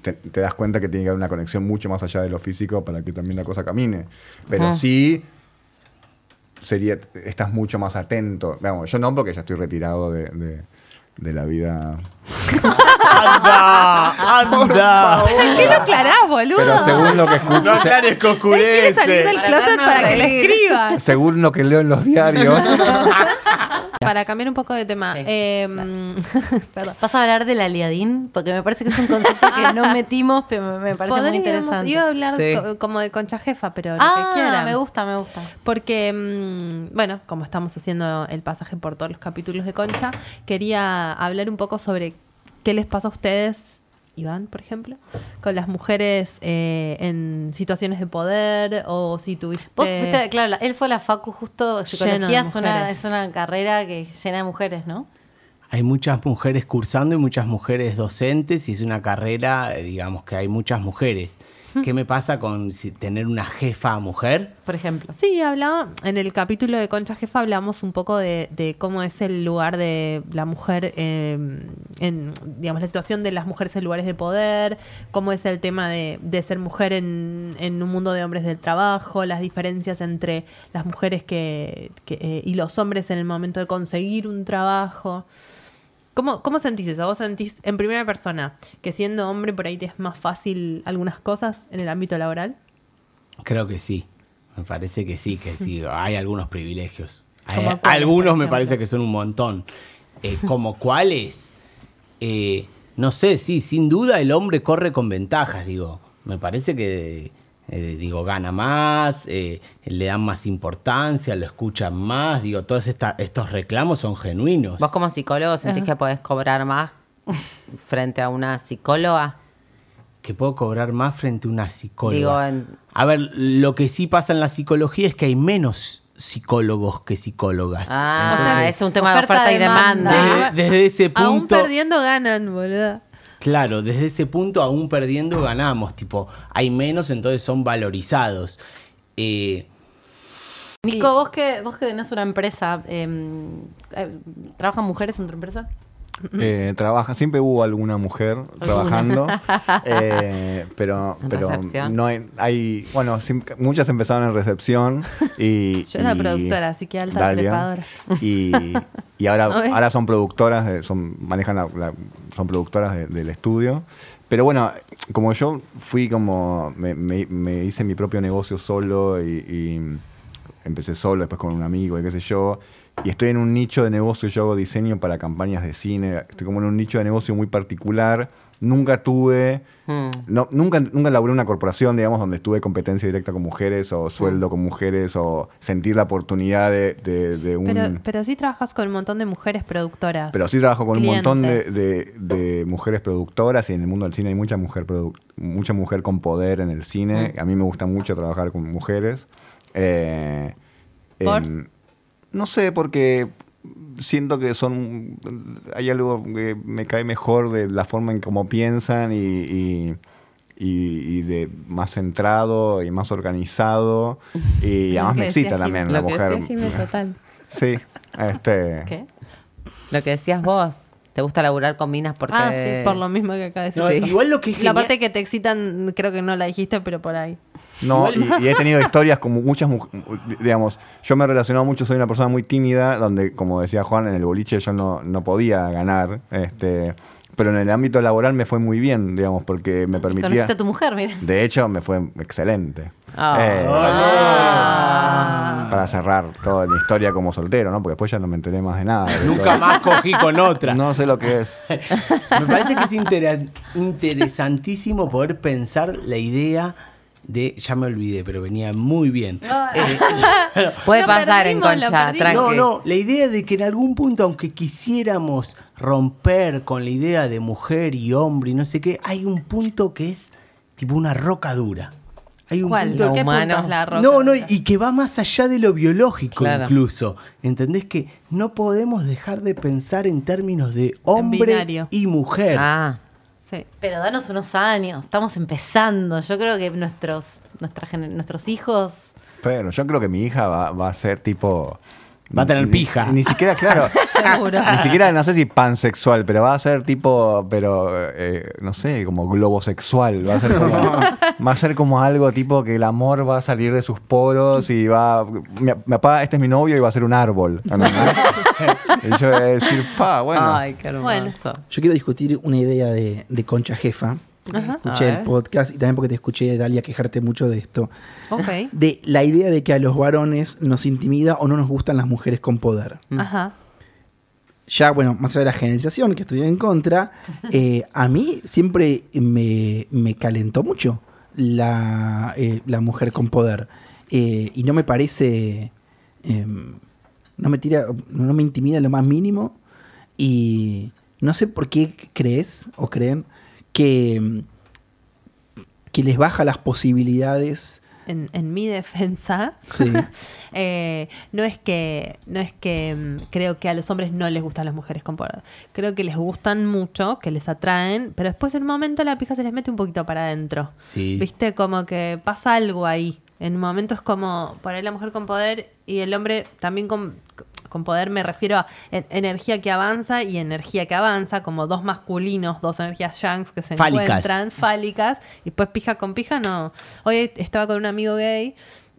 te, te das cuenta que tiene que haber una conexión mucho más allá de lo físico para que también la cosa camine. Pero Ujú. sí sería, estás mucho más atento. Vamos, yo no porque ya estoy retirado de, de- de la vida. ¡Anda! ¡Anda! ¿Por qué lo aclarás, boludo? Pero según lo que escucho, No aclares que Él quiere salir del oscurece. Para closet para que le escriba. según lo que leo en los diarios, (laughs) Para cambiar un poco de tema. Sí. eh, (laughs) perdón. ¿Vas a hablar del aliadín? Porque me parece que es un concepto que no (laughs) metimos, pero me- parece muy Podríamos- interesante. Iba a hablar Sí. co- como de concha jefa, pero lo que ah, quieran. me gusta, me gusta. Porque, mm, bueno, como estamos haciendo el pasaje por todos los capítulos de Concha, quería hablar un poco sobre qué les pasa a ustedes, Iván, por ejemplo, con las mujeres eh, en situaciones de poder o si tuviste... Vos fuiste, claro, la- él fue a la Facu justo, psicología es una, es una carrera que llena de mujeres, ¿no? Hay muchas mujeres cursando y muchas mujeres docentes y es una carrera, eh, digamos, que hay muchas mujeres. ¿Qué me pasa con si- tener una jefa mujer? Por ejemplo. Sí, hablaba, en el capítulo de Concha Jefa hablamos un poco de, de cómo es el lugar de la mujer, eh, en, digamos, la situación de las mujeres en lugares de poder, cómo es el tema de, de ser mujer en, en un mundo de hombres del trabajo, las diferencias entre las mujeres que, que, eh, y los hombres en el momento de conseguir un trabajo. ¿Cómo, ¿Cómo sentís eso? ¿Vos sentís en primera persona que siendo hombre por ahí te es más fácil algunas cosas en el ámbito laboral? Creo que sí. Me parece que sí, que sí. (laughs) Hay algunos privilegios. Hay- ¿Como cuáles, algunos me parece que son un montón. Eh, ¿Como cuáles? Eh, no sé, sí, sin duda el hombre corre con ventajas, digo. Me parece que, eh, digo, gana más, eh, le dan más importancia, lo escuchan más, digo, todos esta- estos reclamos son genuinos. Vos como psicólogo sentís que podés cobrar más frente a una psicóloga. que puedo cobrar más frente a una psicóloga. Digo, en- A ver, lo que sí pasa en la psicología es que hay menos psicólogos que psicólogas. Ah, Entonces, es un tema de oferta, y demanda. demanda. desde, desde ese Aún punto, perdiendo ganan, boludo. Claro, desde ese punto aún perdiendo ganamos, tipo, hay menos, entonces son valorizados. Eh, Nico, vos que, vos que tenés una empresa, eh, eh, ¿trabajan mujeres en tu empresa? Eh, trabaja, siempre hubo alguna mujer trabajando, (laughs) eh, pero, ¿En pero recepción? no hay, hay- bueno, sim- muchas empezaron en recepción y (laughs) Yo era y- productora, así que alta Dalia. trepadora. y, y ahora, (laughs) ahora son productoras, son manejan la- la- son productoras de- del estudio. Pero bueno, como yo fui como me, me- me hice mi propio negocio solo y, y empecé solo, después con un amigo y qué sé yo. Y estoy en un nicho de negocio, yo hago diseño para campañas de cine, estoy como en un nicho de negocio muy particular. Nunca tuve, Mm. no, nunca, nunca laburé en una corporación, digamos, donde estuve competencia directa con mujeres o sueldo con mujeres o sentir la oportunidad de, de- de un... Pero, pero sí trabajas con un montón de mujeres productoras. Pero sí trabajo con un montón de, de- de mujeres productoras y en el mundo del cine hay mucha mujer produ- mucha mujer con poder en el cine. A mí me gusta mucho trabajar con mujeres. Eh, ¿Por? No sé, porque siento que son hay algo que me cae mejor de la forma en cómo piensan y, y- y- y de más centrado y más organizado y (laughs) además me excita también la Lo mujer. total. Sí, este ¿Qué? Lo que decías vos, te gusta laburar con minas porque... Ah, sí, por lo mismo que acá decís. no, Sí. Igual lo que es La genial- parte que te excitan, creo que no la dijiste, pero por ahí. No, y, y he tenido (laughs) historias como muchas, mu- digamos, yo me he relacionado mucho, soy una persona muy tímida, donde, como decía Juan, en el boliche yo no, no podía ganar, este, pero en el ámbito laboral me fue muy bien, digamos, porque me permitía... Conociste a tu mujer, mira. De hecho, me fue excelente. Ah. Eh, Ah. Para cerrar toda mi historia como soltero, ¿no? Porque después ya no me enteré más de nada. de Nunca todo. más cogí con otra. No sé lo que es. (laughs) Me parece que es interesantísimo poder pensar la idea de, ya me olvidé, pero venía muy bien. Eh, (laughs) Puede pasar en perdimos, concha, tranqui. no, no, la idea de que en algún punto, aunque quisiéramos romper con la idea de mujer y hombre y no sé qué, hay un punto que es tipo una roca dura. Hay un ¿Cuál? punto ¿Qué humano. punto es la roca? no, no, y que va más allá de lo biológico Claro. incluso. ¿Entendés que no podemos dejar de pensar en términos de hombre y mujer? Ah, Sí. Pero danos unos años, estamos empezando. Yo creo que nuestros, nuestra nuestros hijos. Pero yo creo que mi hija va, va a ser tipo. Va a tener ni- pija. Ni, siquiera, claro. (laughs) Seguro. Ni siquiera, no sé si pansexual, pero va a ser tipo, pero, eh, no sé, como globosexual. Va a ser como, va a ser como algo tipo que el amor va a salir de sus poros y va, mi, mi papá, este es mi novio y va a ser un árbol. (laughs) y yo voy a decir, pa, bueno. ay, qué hermoso. Bueno. Yo quiero discutir una idea de, de Concha Jefa. Ajá. Escuché el podcast y también porque te escuché, Dalia, quejarte mucho de esto. De la idea de que a los varones nos intimida o no nos gustan las mujeres con poder. Ajá. ya, bueno, más allá de la generalización, que estoy en contra, (laughs) eh, a mí siempre me, me calentó mucho la, eh, la mujer con poder. Eh, y no me parece. em, no me tira. No me intimida en lo más mínimo. Y no sé por qué crees o creen que. que les baja las posibilidades. En, en mi defensa, Sí. (laughs) eh, no es que no es que mm, creo que a los hombres no les gustan las mujeres con poder. Creo que les gustan mucho, que les atraen, pero después en un momento la pija se les mete un poquito para adentro. Sí. Viste, como que pasa algo ahí. En un momento es como por ahí la mujer con poder y el hombre también con, con poder me refiero a en- energía que avanza y energía que avanza, como dos masculinos, dos energías yangs que se Fálicas. encuentran, fálicas, y después pija con pija, no. Hoy estaba con un amigo gay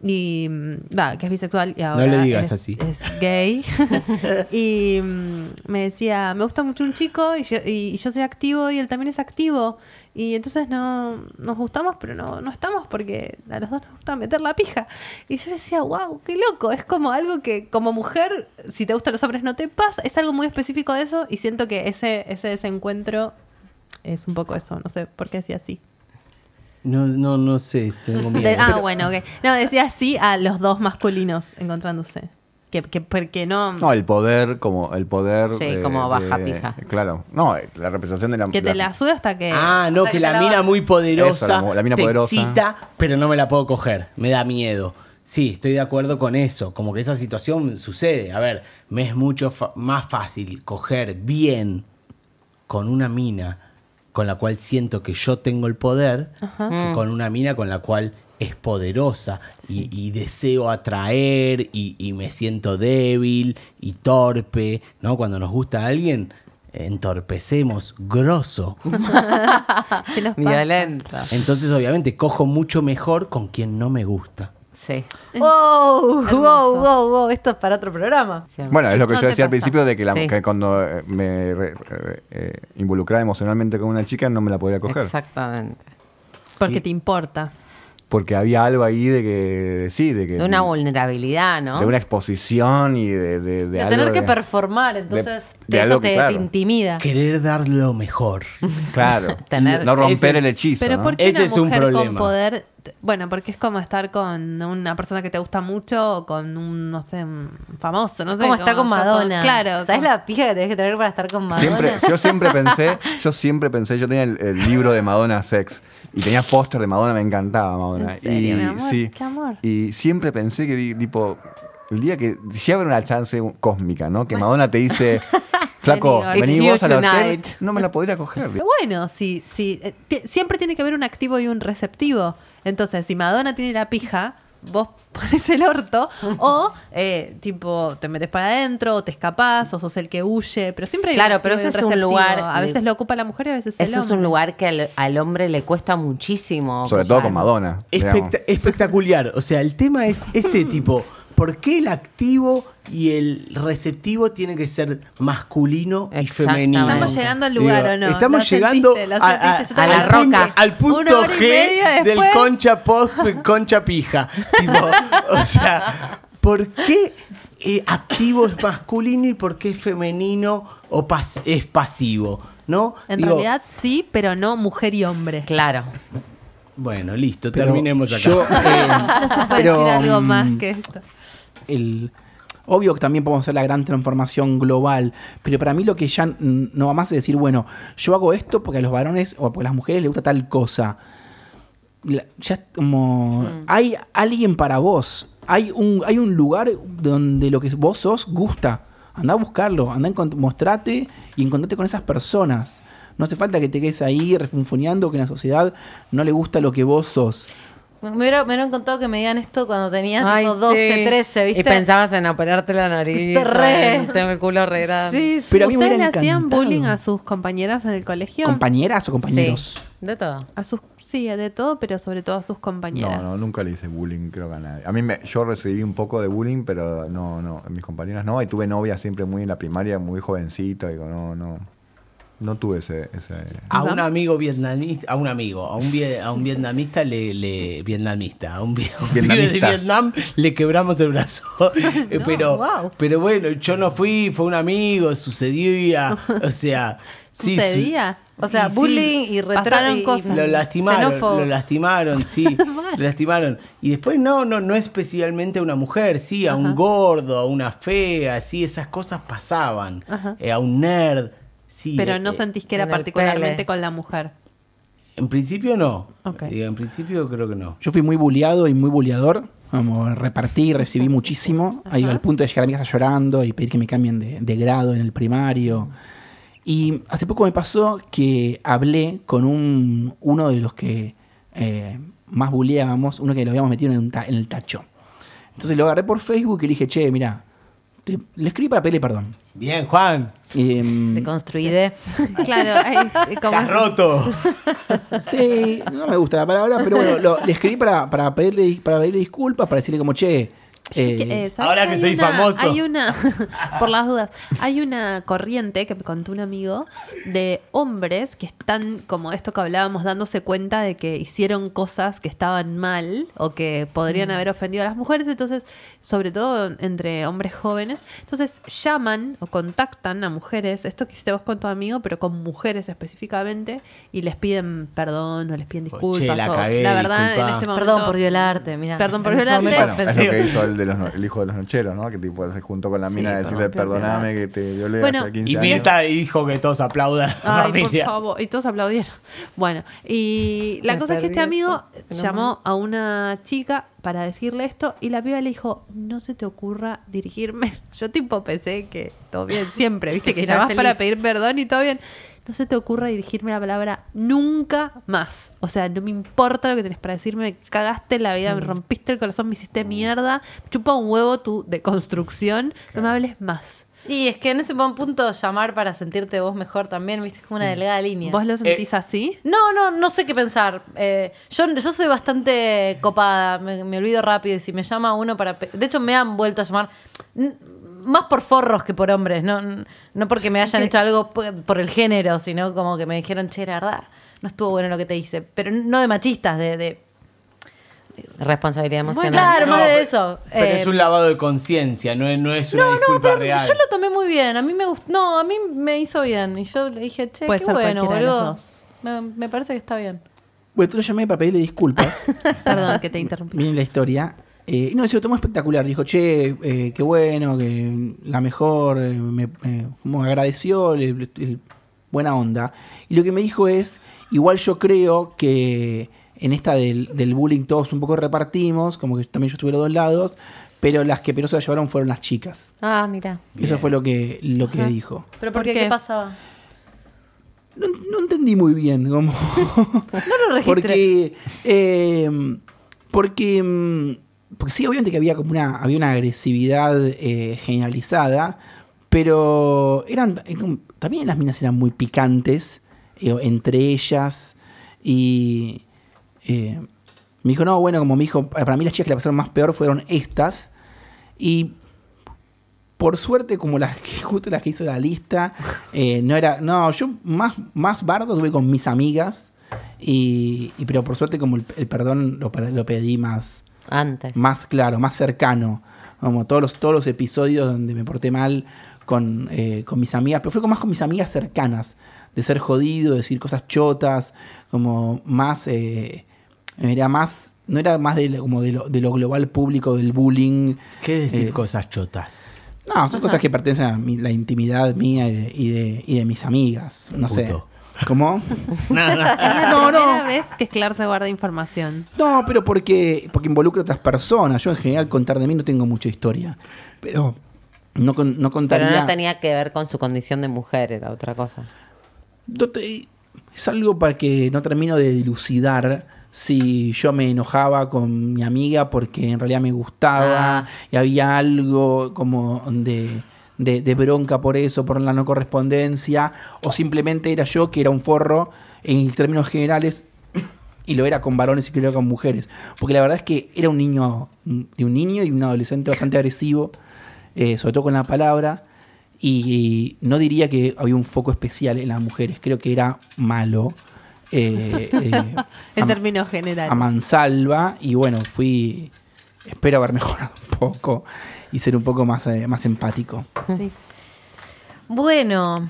y mm, va, que es bisexual y ahora le digas es, así. es gay (laughs) (laughs) y mm, me decía me gusta mucho un chico y yo, y yo soy activo y él también es activo y entonces no nos gustamos pero no, no estamos porque a los dos nos gusta meter la pija y yo decía wow qué loco es como algo que como mujer si te gustan los hombres no te pasa es algo muy específico de eso y siento que ese ese desencuentro es un poco eso no sé por qué decía así No, no, no sé, tengo (laughs) miedo. Ah, bueno, ok. No, decía sí a los dos masculinos encontrándose. Que, que porque no. No, el poder, como el poder. Sí, como baja pija. Claro. No, la representación de la. que te la sube hasta que. Ah, no, que que la la mina muy poderosa Eso, la- la mina te poderosa. excita, pero no me la puedo coger. Me da miedo. Sí, estoy de acuerdo con eso. Como que esa situación sucede. A ver, me es mucho fa- más fácil coger bien con una mina con la cual siento que yo tengo el poder que con una mina con la cual es poderosa y, y deseo atraer y, y me siento débil y torpe, ¿no? Cuando nos gusta a alguien, entorpecemos grosso. (laughs) Violenta. (laughs) Entonces, obviamente, cojo mucho mejor con quien no me gusta. Sí. ¡Wow! ¡Wow! ¡Wow! wow. Esto es para otro programa. Bueno, es lo que No yo decía al principio de que, la- Sí. que cuando eh, me re- eh, eh, involucraba emocionalmente con una chica no me la podía coger. Exactamente. Porque Y- te importa. Porque había algo ahí de que, sí, de que... De una vulnerabilidad, ¿no? de una exposición y de... De, de De, algo tener que performar, entonces de eso algo que, te, claro. te intimida. Querer dar lo mejor. Claro. (laughs) Tener- no romper Ese- el hechizo, Pero ¿no? ¿por qué Ese una es un mujer con problema. poder? t- Bueno, porque es como estar con una persona que te gusta mucho o con un, no sé, un famoso, no sé. como estar con Madonna. claro. ¿Sabes como- la pija que tenés que tener para estar con Madonna? Siempre, yo siempre (laughs) pensé, yo siempre pensé, yo tenía el, el libro de Madonna Sex y tenía póster de Madonna, me encantaba Madonna. ¿En serio, y, mi amor? Sí, Qué amor. Y siempre pensé que, tipo, el día que si abre una chance cósmica, ¿no? Que Madonna te dice, (laughs) flaco, Vení, vos al hotel, no me la podría coger. Pero bueno, sí, sí. eh, siempre tiene que haber un activo y un receptivo. Entonces, si Madonna tiene la pija, vos (laughs) pones el orto, o eh, tipo, te metes para adentro, o te escapás, o sos el que huye. Pero siempre hay un Claro, pero y ese es un lugar A veces lo ocupa la mujer y a veces el Eso es un hombre. lugar que al, al hombre le cuesta muchísimo. Sobre todo con Madonna. espectacular. O sea, el tema es ese tipo. ¿Por qué el activo y el receptivo tiene que ser masculino y femenino? Estamos llegando al lugar, ¿o no? Estamos ¿Lo llegando a, la al punto- roca. al punto G del concha post, concha pija. Tipo, o sea, ¿por qué eh, activo es masculino y por qué es femenino o pas- es pasivo? ¿No? En Digo, realidad sí, pero no mujer y hombre. Claro. Bueno, listo, Pero terminemos acá. yo, (laughs) eh, No se puede pero, decir algo mm, más que esto. El, obvio que también podemos hacer la gran transformación global, pero para mí lo que ya mm, no va más es decir, bueno, yo hago esto porque a los varones o porque a las mujeres les gusta tal cosa. La- ya como hay alguien para vos, hay un, hay un lugar donde lo que vos sos gusta. Anda a buscarlo, anda a mostrate y encontrate con esas personas. No hace falta que te quedes ahí refunfuneando que en la sociedad no le gusta lo que vos sos. Me hubiera, me hubieran contado que me digan esto cuando tenía Ay, tipo 12, sí. 13, ¿viste? Y pensabas en operarte la nariz. Re. en Tengo el culo re grande. Sí, sí. Pero a mí ¿Ustedes le hubiera hacían encantado. bullying a sus compañeras en el colegio? ¿Compañeras o compañeros? Sí, de todo. a sus, sí, de todo, pero sobre todo a sus compañeras. No, no, nunca le hice bullying, creo que a nadie. A mí me, yo recibí un poco de bullying, pero no, no, mis compañeras no. Y tuve novia siempre muy en la primaria, muy jovencito. Digo, no, no. No tuve ese. ese A un amigo vietnamita, a un amigo, a un, vie- a un vietnamista le, le- vietnamista, a un, de Vietnamista. Vietnam le quebramos el brazo. (laughs) Eh, pero, wow. pero bueno, yo no fui, fue un amigo, sucedía, (laughs) o sea, sí, ¿Sucedía? O sea, sí, bullying y retraso. pasaron cosas. Lo lastimaron, xenófobo. lo lastimaron, sí, (laughs) lo lastimaron. Y después no, no, no especialmente a una mujer, sí, a un gordo, a una fea, sí, esas cosas pasaban. Eh, a un nerd, sí. Pero eh, no sentís que era particularmente pele. con la mujer. En principio no. Ok. Digo, en principio creo que no. Yo fui muy bulliado y muy bulliador. Como repartí recibí muchísimo. Ahí al punto de llegar a mi casa llorando y pedir que me cambien de, de grado en el primario. Y hace poco me pasó que hablé con un, uno de los que eh, más bulleábamos, uno que lo habíamos metido en, un ta- en el tacho. Entonces lo agarré por Facebook y le dije, che, mira, te- le escribí para pedirle perdón. Bien, Juan. Em, Deconstruide. (laughs) Claro, como- Estás roto. (laughs) Sí, no me gusta la palabra, pero bueno, lo- le escribí para, para, pedirle, para pedirle disculpas, para decirle como, che, eh, que- eh, ¿sabes ahora que soy una- famoso. Hay una, (laughs) por las dudas, hay una (laughs) corriente que me contó un amigo de hombres que están, como esto que hablábamos, dándose cuenta de que hicieron cosas que estaban mal o que podrían haber ofendido a las mujeres, entonces, sobre todo entre hombres jóvenes, entonces llaman o contactan a mujeres, esto que hiciste vos con tu amigo, pero con mujeres específicamente, y les piden perdón o les piden Che, disculpas. la o, cagué, la verdad, disculpa. en este momento... Perdón por violarte, mira. Perdón por violarte. momento Bueno, es lo que hizo el, de los, no- el hijo de los nocheros, ¿no? Que tipo se juntó con la Sí, mina a perdón, decirle perdoname que te violé Bueno, hace 15 Y años. Mirta dijo que todos aplaudan a la Ay, por familia. favor. Y todos aplaudieron. Bueno, y la Me cosa es que este amigo eso. Llamó a una chica para decirle esto y la piba le dijo, no se te ocurra dirigirme. (laughs) Yo tipo pensé que todo bien, siempre, (laughs) viste, que llamás para feliz. pedir perdón y todo bien. No se te ocurra dirigirme la palabra nunca más. O sea, no me importa lo que tenés para decirme, me cagaste la vida, me rompiste el corazón, me hiciste mierda, chupa un huevo tu deconstrucción, no me hables más. Y es que en ese punto llamar para sentirte vos mejor también, viste, es como una delgada línea. ¿Vos lo sentís así? No, no, no sé qué pensar. Eh, yo, yo soy bastante copada, me, me olvido rápido y si me llama uno para... De hecho, me han vuelto a llamar más por forros que por hombres, no, no porque me hayan hecho algo por, el género, sino como que me dijeron, che, la verdad, no estuvo bueno lo que te hice. Pero no de machistas, de... de Responsabilidad Bueno, emocional. claro, No, más de pero- eso. Pero Eh, es un lavado de conciencia, no es, no es una no, no, disculpa pero real. yo lo tomé muy bien. A mí me gustó. No, a mí me hizo bien. Y yo le dije, che, Puede qué bueno, boludo. Me, me parece que está bien. bueno, tú lo llamé para pedirle disculpas. (laughs) Perdón que te interrumpí. Viene la historia. Eh, y no, se lo tomó espectacular. Dijo, che, eh, qué bueno, que la mejor, eh, me, agradeció, le- le- buena onda. Y lo que me dijo es, igual yo creo que en esta del, del bullying todos un poco repartimos, como que también yo estuve a los dos lados, pero las que peor se la llevaron fueron las chicas. Ah, mira. Eso fue lo que, lo que Ajá. dijo. ¿Pero ¿Por qué? ¿Qué pasaba? No, no entendí muy bien cómo... (laughs) No lo registré. (laughs) Porque, eh, porque, mm, porque sí, obviamente que había como una, había una agresividad eh, generalizada, pero eran eh, también las minas eran muy picantes eh, entre ellas y me dijo, no, bueno, como me dijo, para mí las chicas que la pasaron más peor fueron estas y por suerte, como las que (laughs) justo las que hizo la lista, no era. No, yo más, más bardo tuve con mis amigas. Y, pero por suerte, como el, perdón lo, pe- lo pedí más, Antes. más claro, más cercano. Como todos los, todos los episodios donde me porté mal con, eh, con mis amigas. Pero fue como más con mis amigas cercanas. De ser jodido, de decir cosas chotas. Como más. eh, Era más, no era más de, lo- como de lo, de lo global público, del bullying. ¿Qué decir Eh, cosas chotas? No, son cosas que pertenecen a mi- la intimidad mía y de, y de, y de mis amigas. No sé. ¿Cómo? Es la No, no. primera vez que Clar se guarda información. No, pero porque, porque involucra a otras personas. Yo en general contar de mí no tengo mucha historia. Pero no, no contaría... Pero no tenía que ver con su condición de mujer, era otra cosa. no te- es algo para que no termino de dilucidar si yo me enojaba con mi amiga porque en realidad me gustaba Ah. y había algo como de, de- de bronca por eso, por la no correspondencia, o simplemente era yo que era un forro en términos generales y lo era con varones y que lo era con mujeres. Porque la verdad es que era un niño, de un niño y un adolescente bastante agresivo, eh, sobre todo con la palabra. Y no diría que había un foco especial en las mujeres, creo que era malo. eh, eh, (laughs) En términos generales. a mansalva y bueno, fui, espero haber mejorado un poco y ser un poco más, eh, más empático. Sí. Bueno,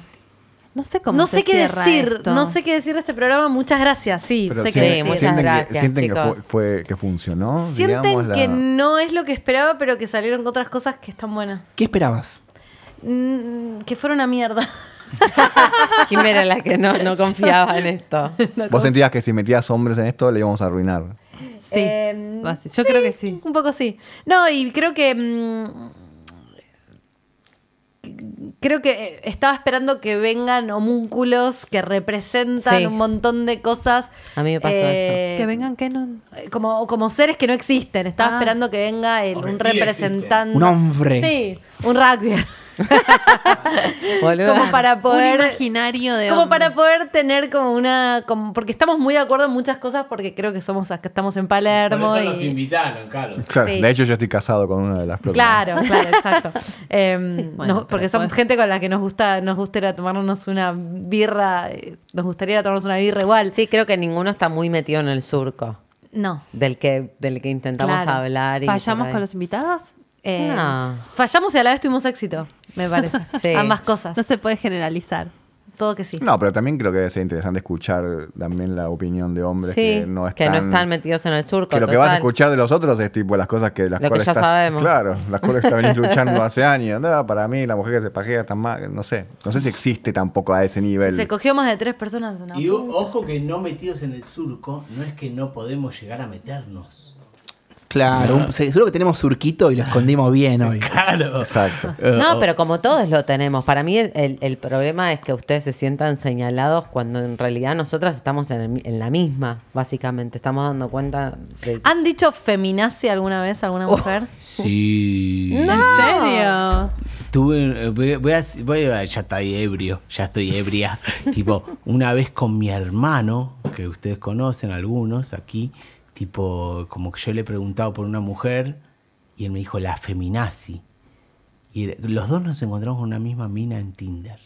No sé cómo no se sé qué cierra decir, esto. no sé qué decir de este programa. Muchas gracias, sí, Pero sé sí, qué sí, muchas sienten gracias, que, sienten que chicos. fue, fue- que funcionó. Sienten digamos, la- que no es lo que esperaba, pero que salieron otras cosas que están buenas. ¿Qué esperabas? Mm, que fuera una mierda. (laughs) Jimena era la que no, no confiaba en esto. (laughs) Vos sentías que si metías hombres en esto le íbamos a arruinar. Sí, Eh, basi- yo creo que sí. Un poco sí. No, y creo que. mm, creo que eh, estaba esperando que vengan homúnculos que representan Sí. un montón de cosas. A mí me pasó eh, Que vengan que no. Como, como seres que no existen. Estaba Ah. esperando que venga el- un sí representante. Un hombre. Sí, un rugby. (laughs) Como para poder. un imaginario de Como hombre. para poder tener como una. como- porque estamos muy de acuerdo en muchas cosas, porque creo que somos acá estamos en Palermo. y- invitaron, claro. Claro, Sí. De hecho, yo estoy casado con una de las propias. Claro, claro, exacto. (laughs) Em, Sí, bueno, nos- porque somos después- gente con la que nos gusta, nos gusta ir a tomarnos una birra, eh, nos gustaría tomarnos una birra igual. Sí, creo que ninguno está muy metido en el surco No. del que, del que intentamos Claro. hablar. Y ¿Fallamos por con los invitados? Eh, No. Fallamos y a la vez tuvimos éxito, me parece. (laughs) Sí. Ambas cosas. No se puede generalizar. Todo que sí. No, pero también creo que debe ser interesante escuchar también la opinión de hombres Sí, que no están, están metidos en el surco. Que lo que vas a escuchar de los otros es tipo las cosas que las Lo que cuales ya estás, sabemos. Claro, las cuales te venís (laughs) luchando hace años. No, para mí la mujer que se pajea está mal, no sé. No sé si existe tampoco a ese nivel. Se cogió más de tres personas. no. Y ojo que no metidos en el surco, no es que no podemos llegar a meternos. Claro, un- se- seguro que tenemos surquito y lo escondimos bien hoy. (laughs) Claro. Exacto. No, pero como todos lo tenemos. Para mí el, el problema es que ustedes se sientan señalados cuando en realidad nosotras estamos en, el- en la misma, básicamente. Estamos dando cuenta de... ¿Han dicho feminazi alguna vez alguna mujer? Sí. ¿En serio? Tuve, eh, voy, voy a, voy a- ya estoy ebrio, ya estoy ebria. (laughs) tipo, una vez con mi hermano, que ustedes conocen algunos aquí, tipo, como que yo le he preguntado por una mujer y él me dijo la feminazi. Y los dos nos encontramos con una misma mina en Tinder.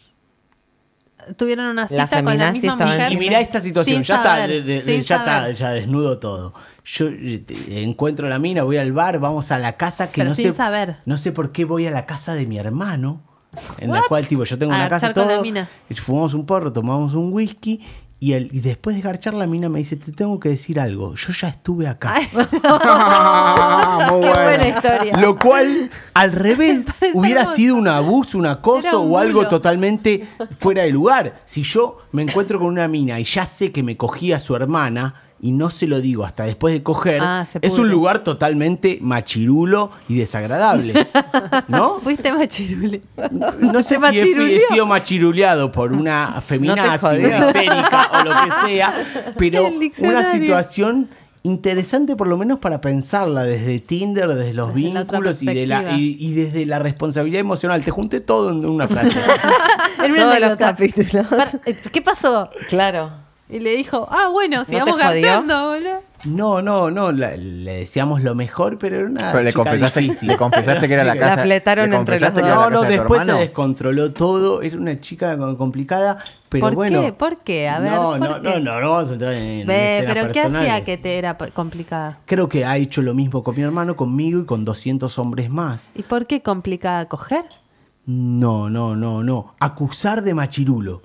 Tuvieron una La cita con la feminazi misma mujer. Y mirá esta situación, ya saber, está, de- de- sin ya está, ya desnudo todo. Yo eh, encuentro la mina, voy al bar, vamos a la casa que Pero no sin sé. saber. No sé por qué voy a la casa de mi hermano. En la cual, tipo, yo tengo A una casa la todo. Fumamos un porro, tomamos un whisky. Y, el- y después de garchar, la mina me dice: Te tengo que decir algo. Yo ya estuve acá. Ay, (laughs) (laughs) Ah, muy Qué buena historia. Lo cual, al (laughs) revés, hubiera hermoso. sido un abuso, un acoso un o algo totalmente fuera de lugar. Si yo me encuentro con una mina y ya sé que me cogí a su hermana y no se lo digo hasta después de coger, Ah, se es un lugar totalmente machirulo y desagradable. (laughs) ¿No? fuiste machirule. No sé si he, sido machiruleado por una feminazi, jodió. una histérica o lo que sea, (laughs) pero una situación interesante por lo menos para pensarla desde Tinder, desde los Desde la otra vínculos y, de la, y, y desde la responsabilidad emocional. Te junté todo en una frase. (laughs) En una Todos los capítulos. Eh, ¿Qué pasó? Claro. Y le dijo, ah, bueno, sigamos jodió? garchando, boludo. No, no, no, la- le decíamos lo mejor, pero era una Pero le chica confesaste, difícil. le confesaste que era la casa. La fletaron le entre los confesaste que dos. era la No, no, casa de tu después se hermano. descontroló todo. Era una chica complicada, pero ¿Por bueno. qué? ¿Por qué? A ver, no, ¿por no, qué? no, no, no vamos a entrar en. Ve, escenas pero ¿qué hacía personales. que te era p- complicada? Creo que ha hecho lo mismo con mi hermano, conmigo y con 200 hombres más. ¿Y por qué complicada coger? No, no, no, no. Acusar de machirulo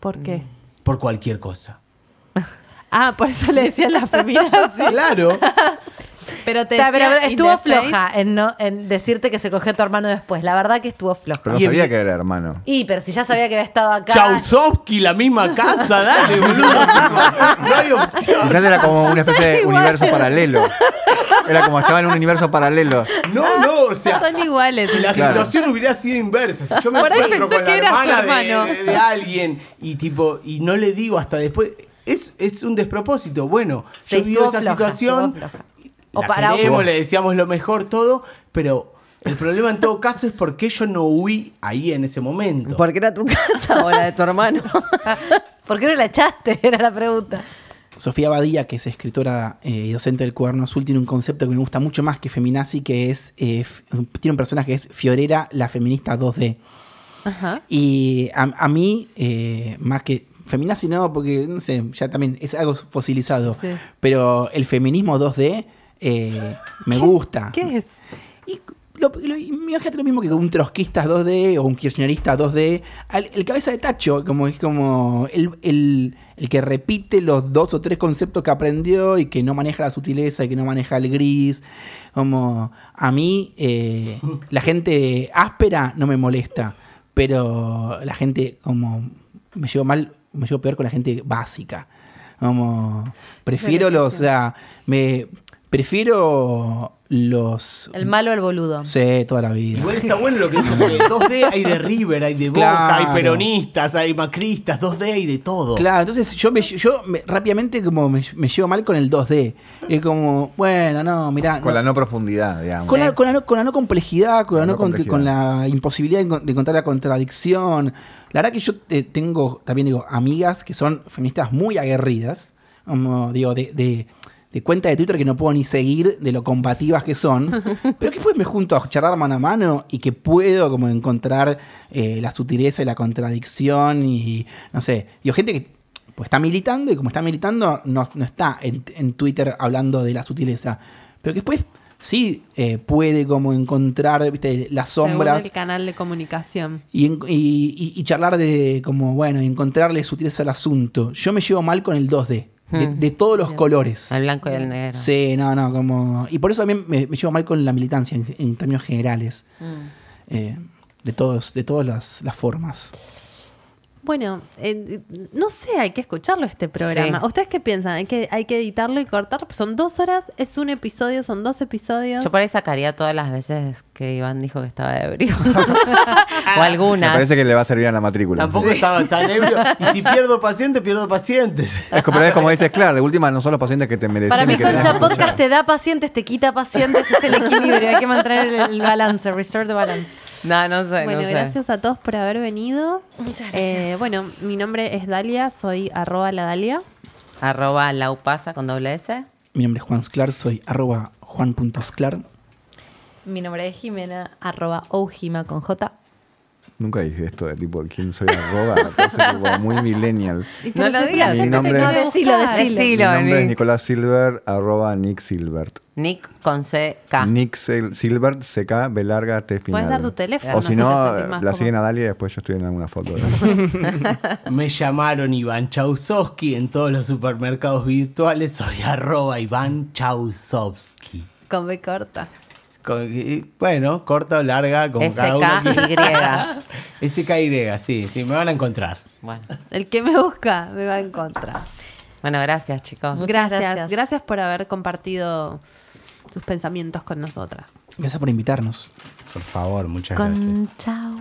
¿Por qué? Por cualquier cosa. Ah, por eso le decían la (laughs) feminazi. Claro. Pero te Ta, decía estuvo floja en, no, en decirte que se cogió a tu hermano después. La verdad que estuvo floja. Pero no Y sabía que era hermano. Y, pero si ya sabía que había estado acá. Chausovsky, la misma casa, dale, boludo. No hay opción. Quizás era como una especie de igual. universo paralelo. Era como estaba en un universo paralelo. No, no, o sea. Son iguales. Si la Claro. situación hubiera sido inversa, si yo me Por ahí encuentro pensé con que la eras tu hermana de, hermano. de- de alguien y tipo y no le digo hasta después, es, es un despropósito. Bueno, Sí, yo vivo estuvo esa floja, situación, estuvo floja. O la para- queremos, le decíamos lo mejor todo, pero el problema en todo caso es por qué yo no huí ahí en ese momento. Porque era tu casa o la de tu hermano. (laughs) ¿Por qué no la echaste? (laughs) Era la pregunta. Sofía Badía, que es escritora eh, y docente del Cuaderno Azul, tiene un concepto que me gusta mucho más que feminazi, que es, eh, tiene un personaje que es Fiorera, la feminista 2D. Ajá. Y a, a mí, eh, más que feminazi no, porque no sé, ya también es algo fosilizado, Sí. pero el feminismo 2D eh, me gusta. ¿Qué es? Y lo, lo- imagínate lo mismo que un trotskista 2D o un kirchnerista 2D. Al- el cabeza de tacho, como es como el, el- el que repite los dos o tres conceptos que aprendió y que no maneja la sutileza y que no maneja el gris. Como a mí, eh, la gente áspera no me molesta, pero la gente como me llevo mal, me llevo peor con la gente básica. Como prefiero los, o sea, me prefiero los El malo el boludo. Sí, toda la vida. Igual está bueno lo que dice, porque 2D hay de River, hay de Boca, Claro. hay peronistas, hay macristas, 2D hay de todo. Claro, entonces yo, me, yo me- rápidamente como me, me llevo mal con el 2D. Es como, bueno, no, mirá. Con no. la no profundidad, digamos. Con, la, con la no, con la no complejidad, con la, La no no con, complejidad. con la imposibilidad de, de encontrar la contradicción. La verdad que yo eh, tengo también digo amigas que son feministas muy aguerridas, como digo, de, de, de cuenta de Twitter que no puedo ni seguir de lo combativas que son, (laughs) pero que después me junto a charlar mano a mano y que puedo como encontrar eh, la sutileza y la contradicción y no sé, digo, gente que pues está militando y como está militando no, no está en, en Twitter hablando de la sutileza, pero que después sí eh, puede como encontrar ¿viste? las Según sombras el canal de comunicación. y, y- y- y charlar de como, bueno, y encontrarle sutileza al asunto. Yo me llevo mal con el 2D, de, Hmm. de todos los colores. El blanco y el negro. Sí, no, no, como... Y por eso también me, me llevo mal con la militancia en, en términos generales. Eh, de todos, de todas las, las formas. Bueno, eh, no sé, hay que escucharlo este programa. Sí. ¿Ustedes qué piensan? ¿Hay que, ¿Hay que editarlo y cortar? Son dos horas, es un episodio, son dos episodios. Yo por ahí sacaría todas las veces que Iván dijo que estaba ebrio. (laughs) (laughs) o Me algunas. parece que le va a servir a la matrícula. Tampoco estaba tan ebrio. Y si pierdo pacientes, pierdo pacientes. Es como, pero es como dices, claro, de última no son los pacientes que te merecen. Para mí, Concha Podcast te da pacientes, te quita pacientes, es el equilibrio. Hay que mantener el, el balance, restore the balance. No, no sé. Bueno, no sé. gracias a todos por haber venido. Muchas Eh, gracias. bueno, mi nombre es Dalia, soy arroba la Dalia. Arroba laupasa con doble S. Mi nombre es Juan Sclar, soy arroba juan.sclar. Mi nombre es Jimena, arroba ojima con J. Nunca dije esto de tipo, ¿quién soy arroba? (laughs) Muy millennial. No lo digas. Mi nombre- No, decilo. Mi nombre es Nick. Nicolás Silver, arroba Nick Silbert. Nick con CK. Nick Sil- Silbert, CK, B larga, T final. Puedes dar tu teléfono, O si no, la siguen a Dalia y después yo estoy en alguna foto. de- (laughs) Me llamaron Iván Chausovsky en todos los supermercados virtuales. Soy arroba Iván Chausovsky. Con B corta. Con- y, bueno, corta o larga, como cada uno SKY. SKY, (laughs) sí, sí, me van a encontrar. Bueno. El que me busca me va a encontrar. bueno, gracias, chicos. Muchas Gracias, gracias. gracias por haber compartido sus pensamientos con nosotras. Gracias por invitarnos. Por favor, muchas gracias. Con chao.